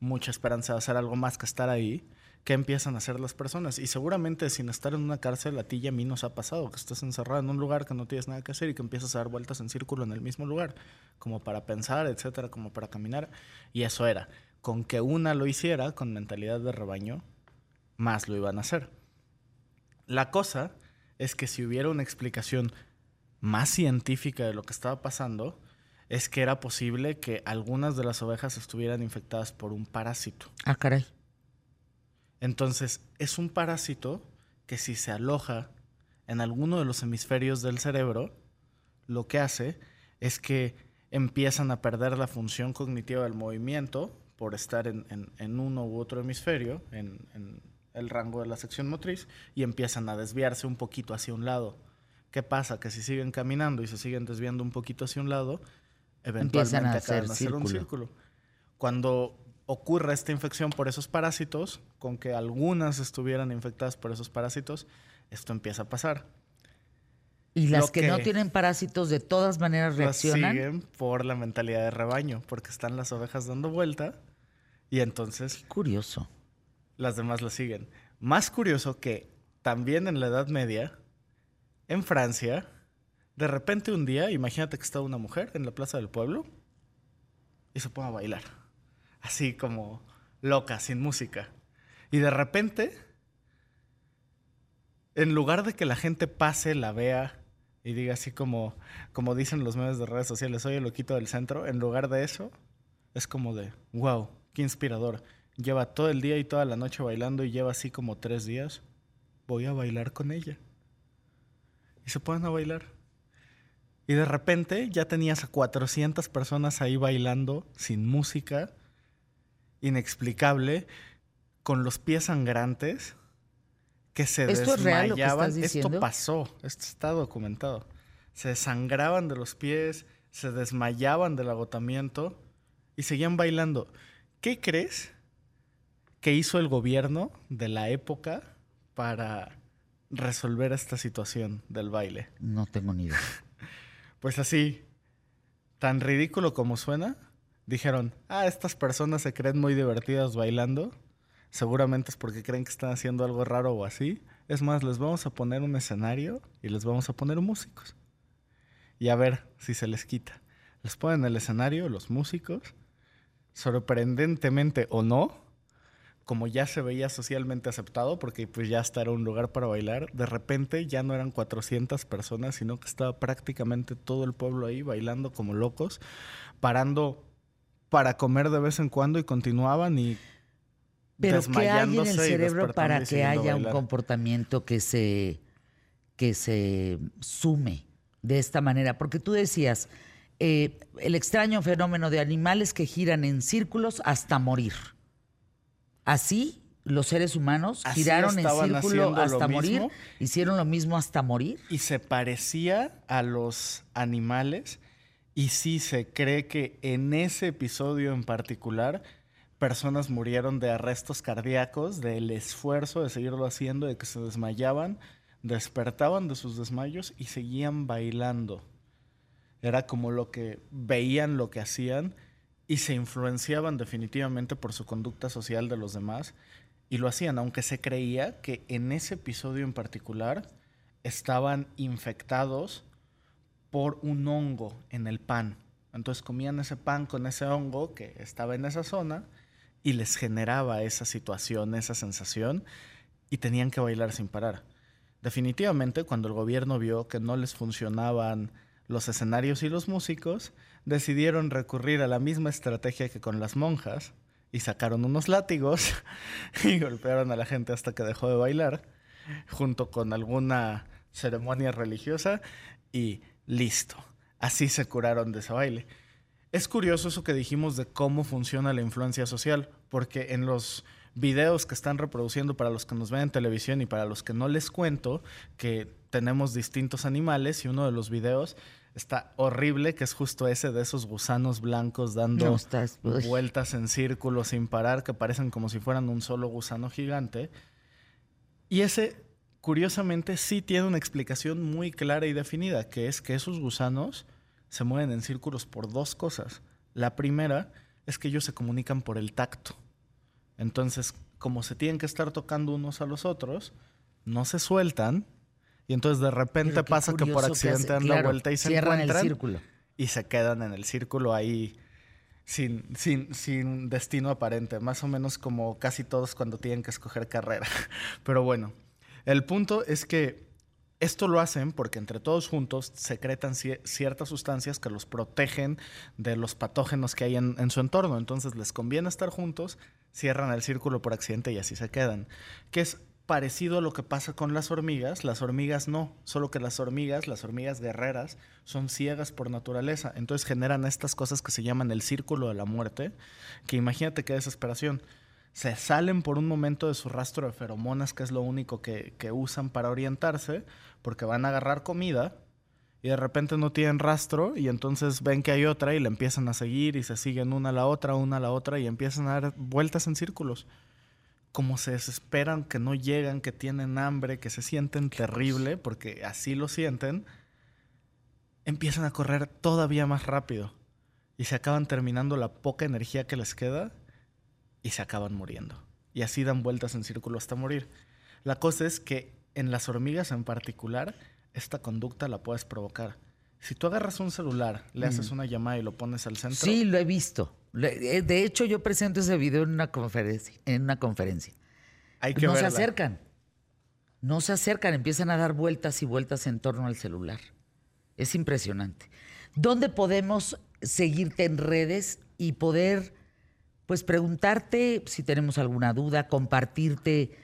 mucha esperanza de hacer algo más que estar ahí, ¿qué empiezan a hacer las personas? Y seguramente sin estar en una cárcel, a ti y a mí nos ha pasado, que estás encerrado en un lugar que no tienes nada que hacer y que empiezas a dar vueltas en círculo en el mismo lugar, como para pensar, etcétera, como para caminar. Y eso era, con que una lo hiciera con mentalidad de rebaño, más lo iban a hacer. La cosa es que si hubiera una explicación más científica de lo que estaba pasando, es que era posible que algunas de las ovejas estuvieran infectadas por un parásito. Ah, caray. Entonces, es un parásito que si se aloja en alguno de los hemisferios del cerebro, lo que hace es que empiezan a perder la función cognitiva del movimiento por estar en, en- en uno u otro hemisferio, en, en el rango de la sección motriz, y empiezan a desviarse un poquito hacia un lado. ¿Qué pasa? Que si siguen caminando y se siguen desviando un poquito hacia un lado, Empiezan a eventualmente hacer acaban hacer un círculo. Cuando ocurre esta infección por esos parásitos, con que algunas estuvieran infectadas por esos parásitos, esto empieza a pasar. Y las que, no tienen parásitos de todas maneras reaccionan. siguen por la mentalidad de rebaño, porque están las ovejas dando vuelta y entonces Curioso. Las demás las siguen. Más curioso que también en la Edad Media, en Francia, de repente un día, imagínate que está una mujer en la plaza del pueblo y se pone a bailar. Así como loca, sin música. Y de repente, en lugar de que la gente pase, la vea y diga así como, como dicen los medios de redes sociales, soy el loquito del centro, en lugar de eso, es como de, wow, qué inspirador. Lleva todo el día y toda la noche bailando y lleva así como tres días. Voy a bailar con ella. Y se ponen a bailar. Y de repente ya tenías a 400 personas ahí bailando sin música, inexplicable, con los pies sangrantes, que se ¿Esto es real lo que desmayaban. estás Esto pasó, esto está documentado. Se sangraban de los pies, se desmayaban del agotamiento y seguían bailando. ¿Qué crees que hizo el gobierno de la época para resolver esta situación del baile? No tengo ni idea. Pues así, tan ridículo como suena, dijeron, ah, estas personas se creen muy divertidas bailando, seguramente es porque creen que están haciendo algo raro o así. Es más, les vamos a poner un escenario y les vamos a poner músicos. Y a ver si se les quita. Les ponen el escenario, los músicos, sorprendentemente o no, como ya se veía socialmente aceptado, porque pues ya hasta era un lugar para bailar, de repente ya no eran 400 personas, sino que estaba prácticamente todo el pueblo ahí bailando como locos, parando para comer de vez en cuando y continuaban y Pero ¿qué hay en el cerebro para que haya un comportamiento que se, que se sume de esta manera? Porque tú decías, eh, el extraño fenómeno de animales que giran en círculos hasta morir. Así los seres humanos Así giraron en círculo hasta morir, mismo. hicieron lo mismo hasta morir. y se parecía a los animales y sí se cree que en ese episodio en particular personas murieron de arrestos cardíacos, del esfuerzo de seguirlo haciendo, de que se desmayaban, despertaban de sus desmayos y seguían bailando. Era como lo que veían, lo que hacían y se influenciaban definitivamente por su conducta social de los demás y lo hacían, aunque se creía que en ese episodio en particular estaban infectados por un hongo en el pan. Entonces comían ese pan con ese hongo que estaba en esa zona y les generaba esa situación, esa sensación y tenían que bailar sin parar. Definitivamente cuando el gobierno vio que no les funcionaban los escenarios y los músicos, decidieron recurrir a la misma estrategia que con las monjas y sacaron unos látigos y golpearon a la gente hasta que dejó de bailar, junto con alguna ceremonia religiosa y listo. Así se curaron de ese baile. Es curioso eso que dijimos de cómo funciona la influencia social, porque en los videos que están reproduciendo para los que nos ven en televisión y para los que no les cuento, que tenemos distintos animales y uno de los videos está horrible, que es justo ese de esos gusanos blancos dando vueltas en círculo sin parar, que parecen como si fueran un solo gusano gigante. Y ese, curiosamente, sí tiene una explicación muy clara y definida, que es que esos gusanos se mueven en círculos por dos cosas. La primera es que ellos se comunican por el tacto. Entonces, como se tienen que estar tocando unos a los otros, no se sueltan y entonces de repente pasa que por accidente dan la vuelta y se encuentran el círculo. y se quedan en el círculo ahí sin, sin, sin destino aparente, más o menos como casi todos cuando tienen que escoger carrera. Pero bueno, el punto es que esto lo hacen porque entre todos juntos secretan ciertas sustancias que los protegen de los patógenos que hay en, en, su entorno. Entonces les conviene estar juntos, cierran el círculo por accidente y así se quedan. Que es parecido a lo que pasa con las hormigas. Las hormigas no, solo que las hormigas, las hormigas guerreras, son ciegas por naturaleza. Entonces generan estas cosas que se llaman el círculo de la muerte, que imagínate qué desesperación se salen por un momento de su rastro de feromonas, que es lo único que, usan para orientarse, porque van a agarrar comida y de repente no tienen rastro y entonces ven que hay otra y le empiezan a seguir y se siguen una a la otra, una a la otra y empiezan a dar vueltas en círculos. Como se desesperan, que no llegan, que tienen hambre, que se sienten terrible, porque así lo sienten, empiezan a correr todavía más rápido y se acaban terminando la poca energía que les queda y se acaban muriendo. Y así dan vueltas en círculo hasta morir. La cosa es que en las hormigas en particular, esta conducta la puedes provocar. Si tú agarras un celular, le haces mm. una llamada y lo pones al centro. Sí, lo he visto. Eh, de hecho, yo presento ese video en una conferencia. En una conferencia. Hay que no se acercan. No se acercan, empiezan a dar vueltas y vueltas en torno al celular. Es impresionante. ¿Dónde podemos seguirte en redes y poder pues preguntarte si tenemos alguna duda, compartirte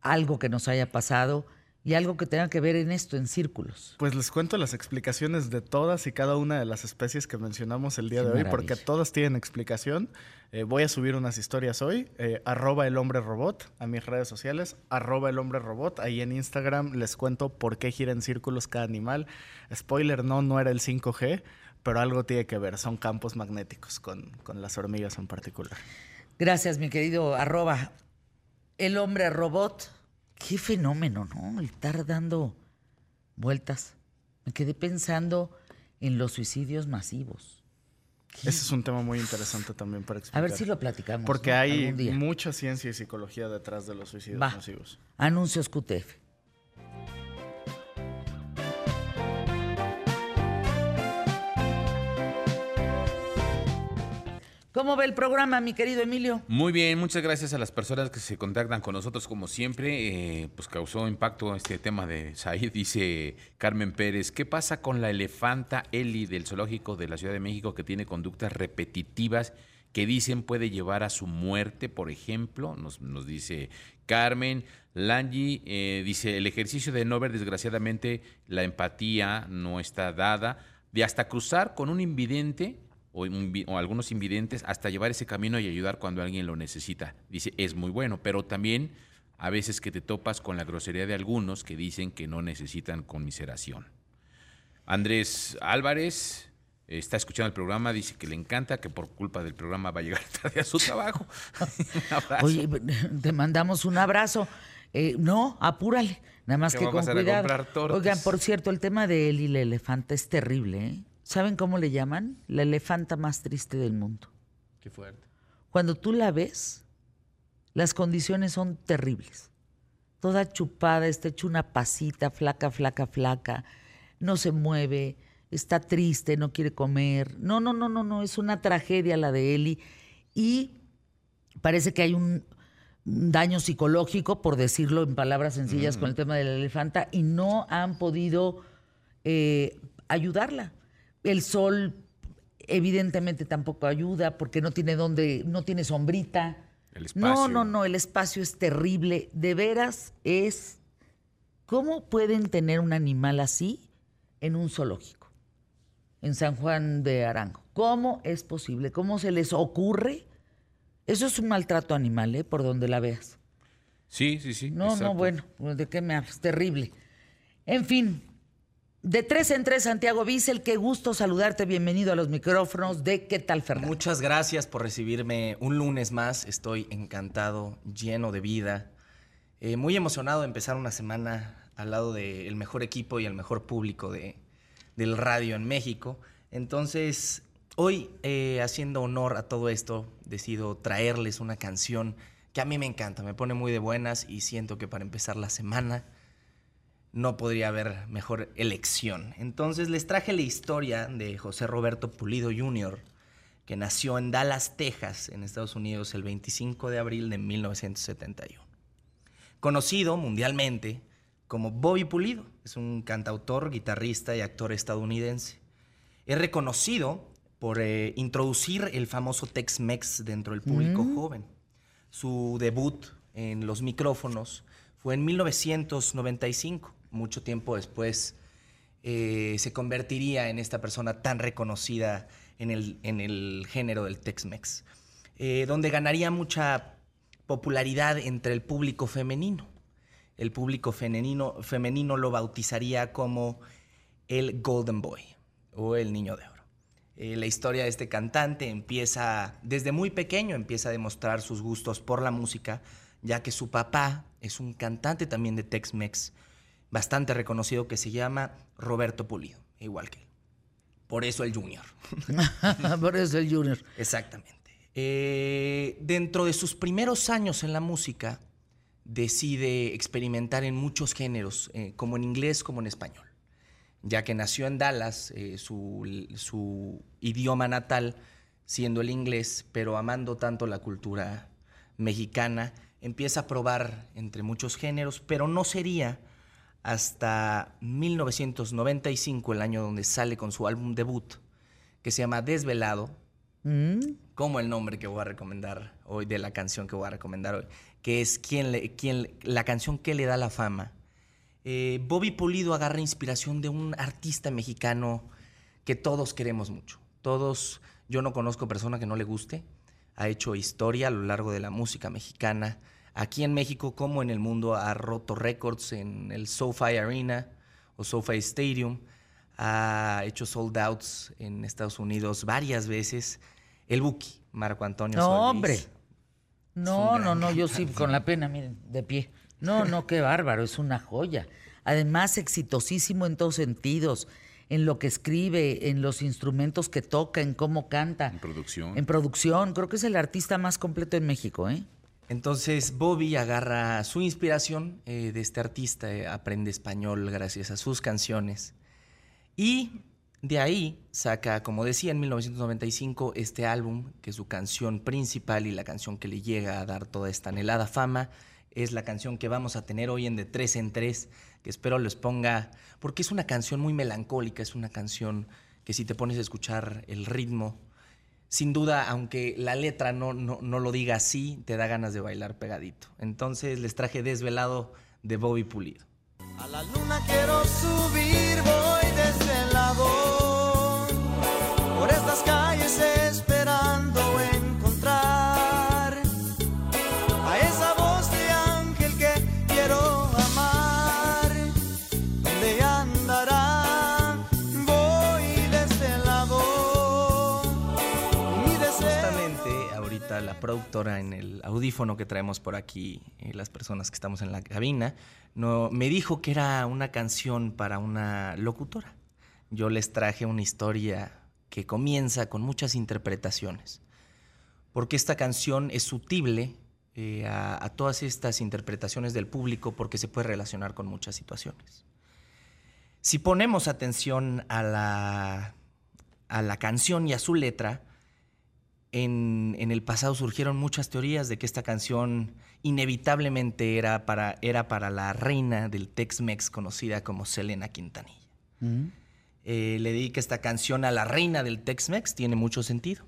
algo que nos haya pasado y algo que tenga que ver en esto, en círculos. Pues les cuento las explicaciones de todas y cada una de las especies que mencionamos el día de hoy, porque todas tienen explicación. Eh, voy a subir unas historias hoy, eh, arroba el hombre robot a mis redes sociales, arroba el hombre robot, ahí en Instagram les cuento por qué gira en círculos cada animal. Spoiler, no, no era el 5G, pero algo tiene que ver, son campos magnéticos con, las hormigas en particular. Gracias, mi querido arroba. El hombre robot, qué fenómeno, ¿no? El estar dando vueltas. Me quedé pensando en los suicidios masivos. Ese es un tema muy interesante también para explicar. A ver si lo platicamos. Porque hay mucha ciencia y psicología detrás de los suicidios masivos. Anuncios QTF. ¿Cómo ve el programa, mi querido Emilio? Muy bien, muchas gracias a las personas que se contactan con nosotros como siempre. Eh, pues causó impacto este tema de Said, dice Carmen Pérez. ¿Qué pasa con la elefanta Eli del zoológico de la Ciudad de México que tiene conductas repetitivas que dicen puede llevar a su muerte, por ejemplo? Nos, nos dice Carmen. Langi eh, dice, el ejercicio de no ver desgraciadamente la empatía no está dada, de hasta cruzar con un invidente o, algunos invidentes hasta llevar ese camino y ayudar cuando alguien lo necesita. Dice, es muy bueno, pero también a veces que te topas con la grosería de algunos que dicen que no necesitan conmiseración. Andrés Álvarez, está escuchando el programa, dice que le encanta, que por culpa del programa va a llegar tarde a su trabajo. Oye, te mandamos un abrazo. Eh, no, apúrale, nada más que, con cuidado. Oigan, por cierto, el tema de él y la elefanta es terrible. ¿eh? ¿Saben cómo le llaman? La elefanta más triste del mundo. Qué fuerte. Cuando tú la ves, las condiciones son terribles. Toda chupada, está hecha una pasita, flaca, flaca, flaca, no se mueve, está triste, no quiere comer. No, no, no, no, no, es una tragedia la de Eli. Y parece que hay un daño psicológico, por decirlo en palabras sencillas, con el tema de la elefanta, y no han podido eh, ayudarla. El sol evidentemente tampoco ayuda porque no tiene donde, no tiene sombrita. El espacio. No, no, no, el espacio es terrible. De veras es. ¿Cómo pueden tener un animal así en un zoológico? En San Juan de Arango. ¿Cómo es posible? ¿Cómo se les ocurre? Eso es un maltrato animal, ¿eh? Por donde la veas. Sí, sí, sí. No, no, bueno, ¿de qué me hablas? Terrible. En fin, de tres en tres, Santiago Bissell, qué gusto saludarte. Bienvenido a los micrófonos de ¿Qué tal, Fernando? Muchas gracias por recibirme un lunes más. Estoy encantado, lleno de vida. Eh, muy emocionado de empezar una semana al lado del mejor equipo y el mejor público de, del radio en México. Entonces, hoy, eh, haciendo honor a todo esto, decido traerles una canción que a mí me encanta, me pone muy de buenas y siento que para empezar la semana no podría haber mejor elección. Entonces les traje la historia de José Roberto Pulido Jr., que nació en Dallas, Texas, en Estados Unidos, el 25 de abril de 1971. Conocido mundialmente como Bobby Pulido, es un cantautor, guitarrista y actor estadounidense. Es reconocido por eh, introducir el famoso Tex-Mex dentro del público Mm. joven. Su debut en los micrófonos fue en 1995 mucho tiempo después, eh, se convertiría en esta persona tan reconocida en el, en el género del Tex-Mex, eh, donde ganaría mucha popularidad entre el público femenino. El público femenino, femenino lo bautizaría como el Golden Boy o el Niño de Oro. Eh, la historia de este cantante empieza desde muy pequeño, empieza a demostrar sus gustos por la música, ya que su papá es un cantante también de Tex-Mex, bastante reconocido que se llama Roberto Pulido, igual que él. Por eso el Junior. Por eso el Junior. Exactamente. Eh, dentro de sus primeros años en la música, decide experimentar en muchos géneros, eh, como en inglés como en español. Ya que nació en Dallas, eh, su, su idioma natal siendo el inglés, pero amando tanto la cultura mexicana, empieza a probar entre muchos géneros, pero no sería hasta 1995, el año donde sale con su álbum debut, que se llama Desvelado, Mm. como el nombre que voy a recomendar hoy, de la canción que voy a recomendar hoy, que es quien le, quien, la canción que le da la fama. Eh, Bobby Pulido agarra inspiración de un artista mexicano que todos queremos mucho. Todos, yo no conozco persona que no le guste, ha hecho historia a lo largo de la música mexicana. Aquí en México, como en el mundo, ha roto récords en el SoFi Arena o SoFi Stadium. Ha hecho sold outs en Estados Unidos varias veces. El Buki, Marco Antonio No, Solís. hombre. No, no, no, yo sí, con la pena, miren, de pie. No, no, qué bárbaro, es una joya. Además, exitosísimo en todos sentidos, en lo que escribe, en los instrumentos que toca, en cómo canta. En producción. En producción, creo que es el artista más completo en México, ¿eh? Entonces Bobby agarra su inspiración eh, de este artista, eh, aprende español gracias a sus canciones y de ahí saca, como decía, en 1995 este álbum, que es su canción principal y la canción que le llega a dar toda esta anhelada fama, es la canción que vamos a tener hoy en De Tres en Tres, que espero les ponga, porque es una canción muy melancólica, es una canción que si te pones a escuchar el ritmo, sin duda, aunque la letra no, no, no lo diga así, te da ganas de bailar pegadito. Entonces les traje Desvelado de Bobby Pulido. A la luna quiero subir, voy desvelado por estas calles productora en el audífono que traemos por aquí, eh, las personas que estamos en la cabina, no, me dijo que era una canción para una locutora. Yo les traje una historia que comienza con muchas interpretaciones, porque esta canción es sutible eh, a, a todas estas interpretaciones del público porque se puede relacionar con muchas situaciones. Si ponemos atención a la, a la canción y a su letra, en, en el pasado surgieron muchas teorías de que esta canción inevitablemente era para, era para la reina del Tex-Mex conocida como Selena Quintanilla. Eh, le dedica esta canción a la reina del Tex-Mex, tiene mucho sentido.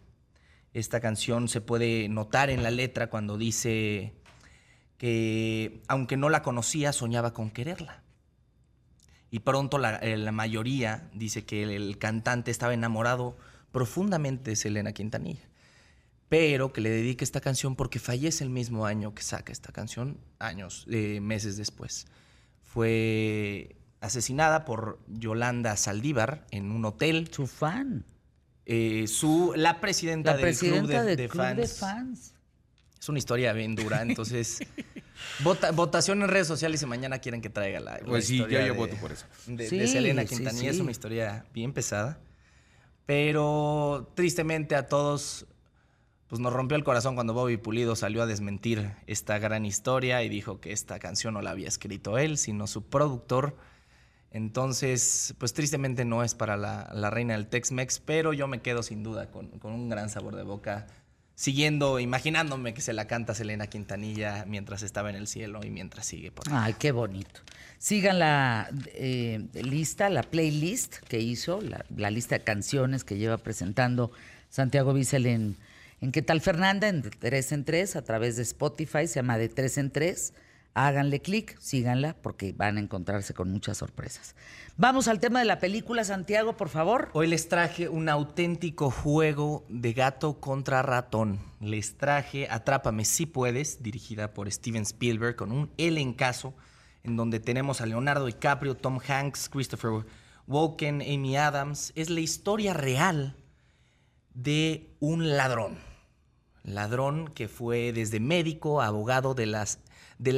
Esta canción se puede notar en la letra cuando dice que aunque no la conocía, soñaba con quererla. Y pronto la, eh, la mayoría dice que el, el cantante estaba enamorado profundamente de Selena Quintanilla pero que le dedique esta canción porque fallece el mismo año que saca esta canción, años, eh, meses después. Fue asesinada por Yolanda Saldívar en un hotel. Su fan. Eh, su, la presidenta La del presidenta club, de, del de club fans. de fans. Es una historia bien dura, entonces vota- votación en redes sociales y mañana quieren que traiga la, la Pues sí, historia yo- yo de- voto por eso. De, Sí, de Selena sí, Quintanilla es sí. una historia bien pesada, pero tristemente a todos pues nos rompió el corazón cuando Bobby Pulido salió a desmentir esta gran historia y dijo que esta canción no la había escrito él, sino su productor. Entonces, pues tristemente no es para la, la reina del Tex-Mex, pero yo me quedo sin duda con, con un gran sabor de boca, siguiendo, imaginándome que se la canta Selena Quintanilla mientras estaba en el cielo y mientras sigue por ahí. Ay, qué bonito. Sigan la eh, lista, la playlist que hizo, la, la lista de canciones que lleva presentando Santiago Bissell en, en ¿Qué tal Fernanda? En de tres en tres, a través de Spotify, se llama De tres en tres. Háganle clic, síganla, porque van a encontrarse con muchas sorpresas. Vamos al tema de la película, Santiago, por favor. Hoy les traje un auténtico juego de gato contra ratón. Les traje Atrápame si puedes, dirigida por Steven Spielberg, con un elencazo en donde tenemos a Leonardo DiCaprio, Tom Hanks, Christopher Walken, Amy Adams. Es la historia real de un ladrón. Ladrón que fue desde médico a abogado de, las,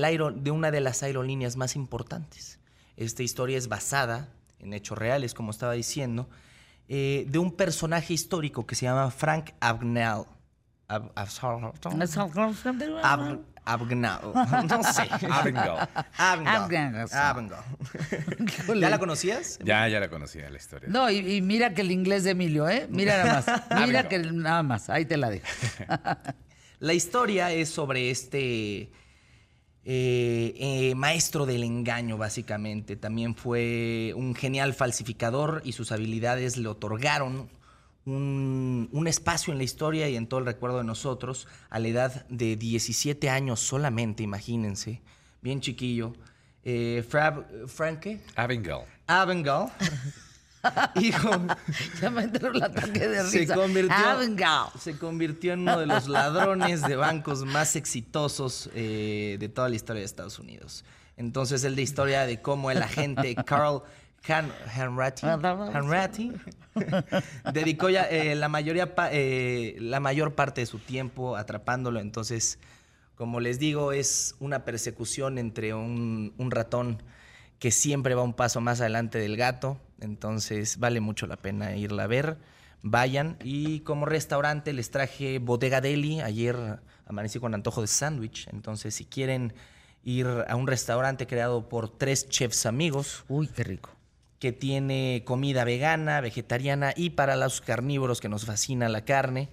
aero- de una de las aerolíneas más importantes. Esta historia es basada en hechos reales, como estaba diciendo, eh, de un personaje histórico que se llama Frank Abagnale. Ab- Ab- Ab- Abagnale. No sé. Abagnale. Abagnale. ¿Ya la conocías? Ya, ya la conocía la historia. No, y, y mira que el inglés de Emilio, ¿eh? Mira nada más. Mira que nada más. Ahí te la dejo. La historia es sobre este eh, eh, maestro del engaño, básicamente. También fue un genial falsificador y sus habilidades le otorgaron un, un espacio en la historia y en todo el recuerdo de nosotros a la edad de 17 años solamente, imagínense. Bien chiquillo. Eh, Frab, ¿Frank qué? Abigail. Abengal. Hijo. Ya me entró el ataque de Se risa. convirtió, Abigail. se convirtió en uno de los ladrones de bancos más exitosos eh, de toda la historia de Estados Unidos. Entonces, es de historia de cómo el agente Carl Han- Hanratty, Hanratty dedicó ya eh, la, mayoría pa- eh, la mayor parte de su tiempo atrapándolo. Entonces, como les digo, es una persecución entre un, un ratón que siempre va un paso más adelante del gato. Entonces vale mucho la pena irla a ver. Vayan. Y como restaurante les traje Bodega Deli. Ayer amanecí con antojo de sándwich. Entonces si quieren ir a un restaurante creado por tres chefs amigos. Uy, qué rico. Que tiene comida vegana, vegetariana y para los carnívoros que nos fascina la carne.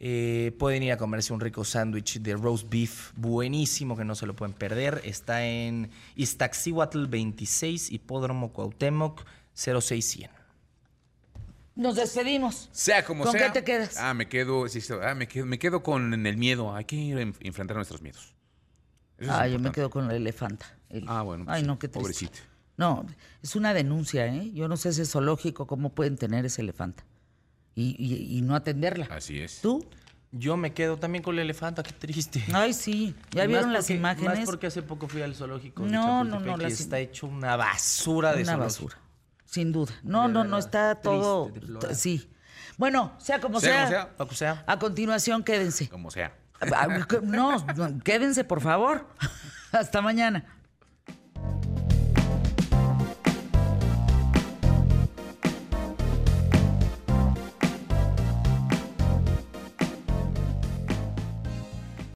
Eh, pueden ir a comerse un rico sándwich de roast beef buenísimo que no se lo pueden perder. Está en Iztaccíhuatl 26, Hipódromo Cuauhtémoc 06100. Nos despedimos. Sea como ¿Con sea. qué te quedas? Ah, me quedo, sí, sí, ah, me quedo, me quedo con el miedo. Hay que ir a enf- enfrentar nuestros miedos. Eso Ah, yo me quedo con la elefanta. El- Ah, bueno, pues Ay, no, qué triste. pobrecito. No, es una denuncia, ¿eh? Yo no sé ese zoológico cómo pueden tener ese elefanta y, y- y no atenderla. Así es. ¿Tú? Yo me quedo también con la elefanta, qué triste. Ay, sí. ¿Ya Y vieron las imágenes? Más porque hace poco fui al zoológico. de No, no, Chapultepec no, y las- está hecho una basura de Una zoológico. basura. Sin duda. No, De no, no, está triste, todo. deplorable. Sí. Bueno, sea como Sea sea, como sea. Sea. a continuación quédense. Como sea. No, quédense, por favor. Hasta mañana.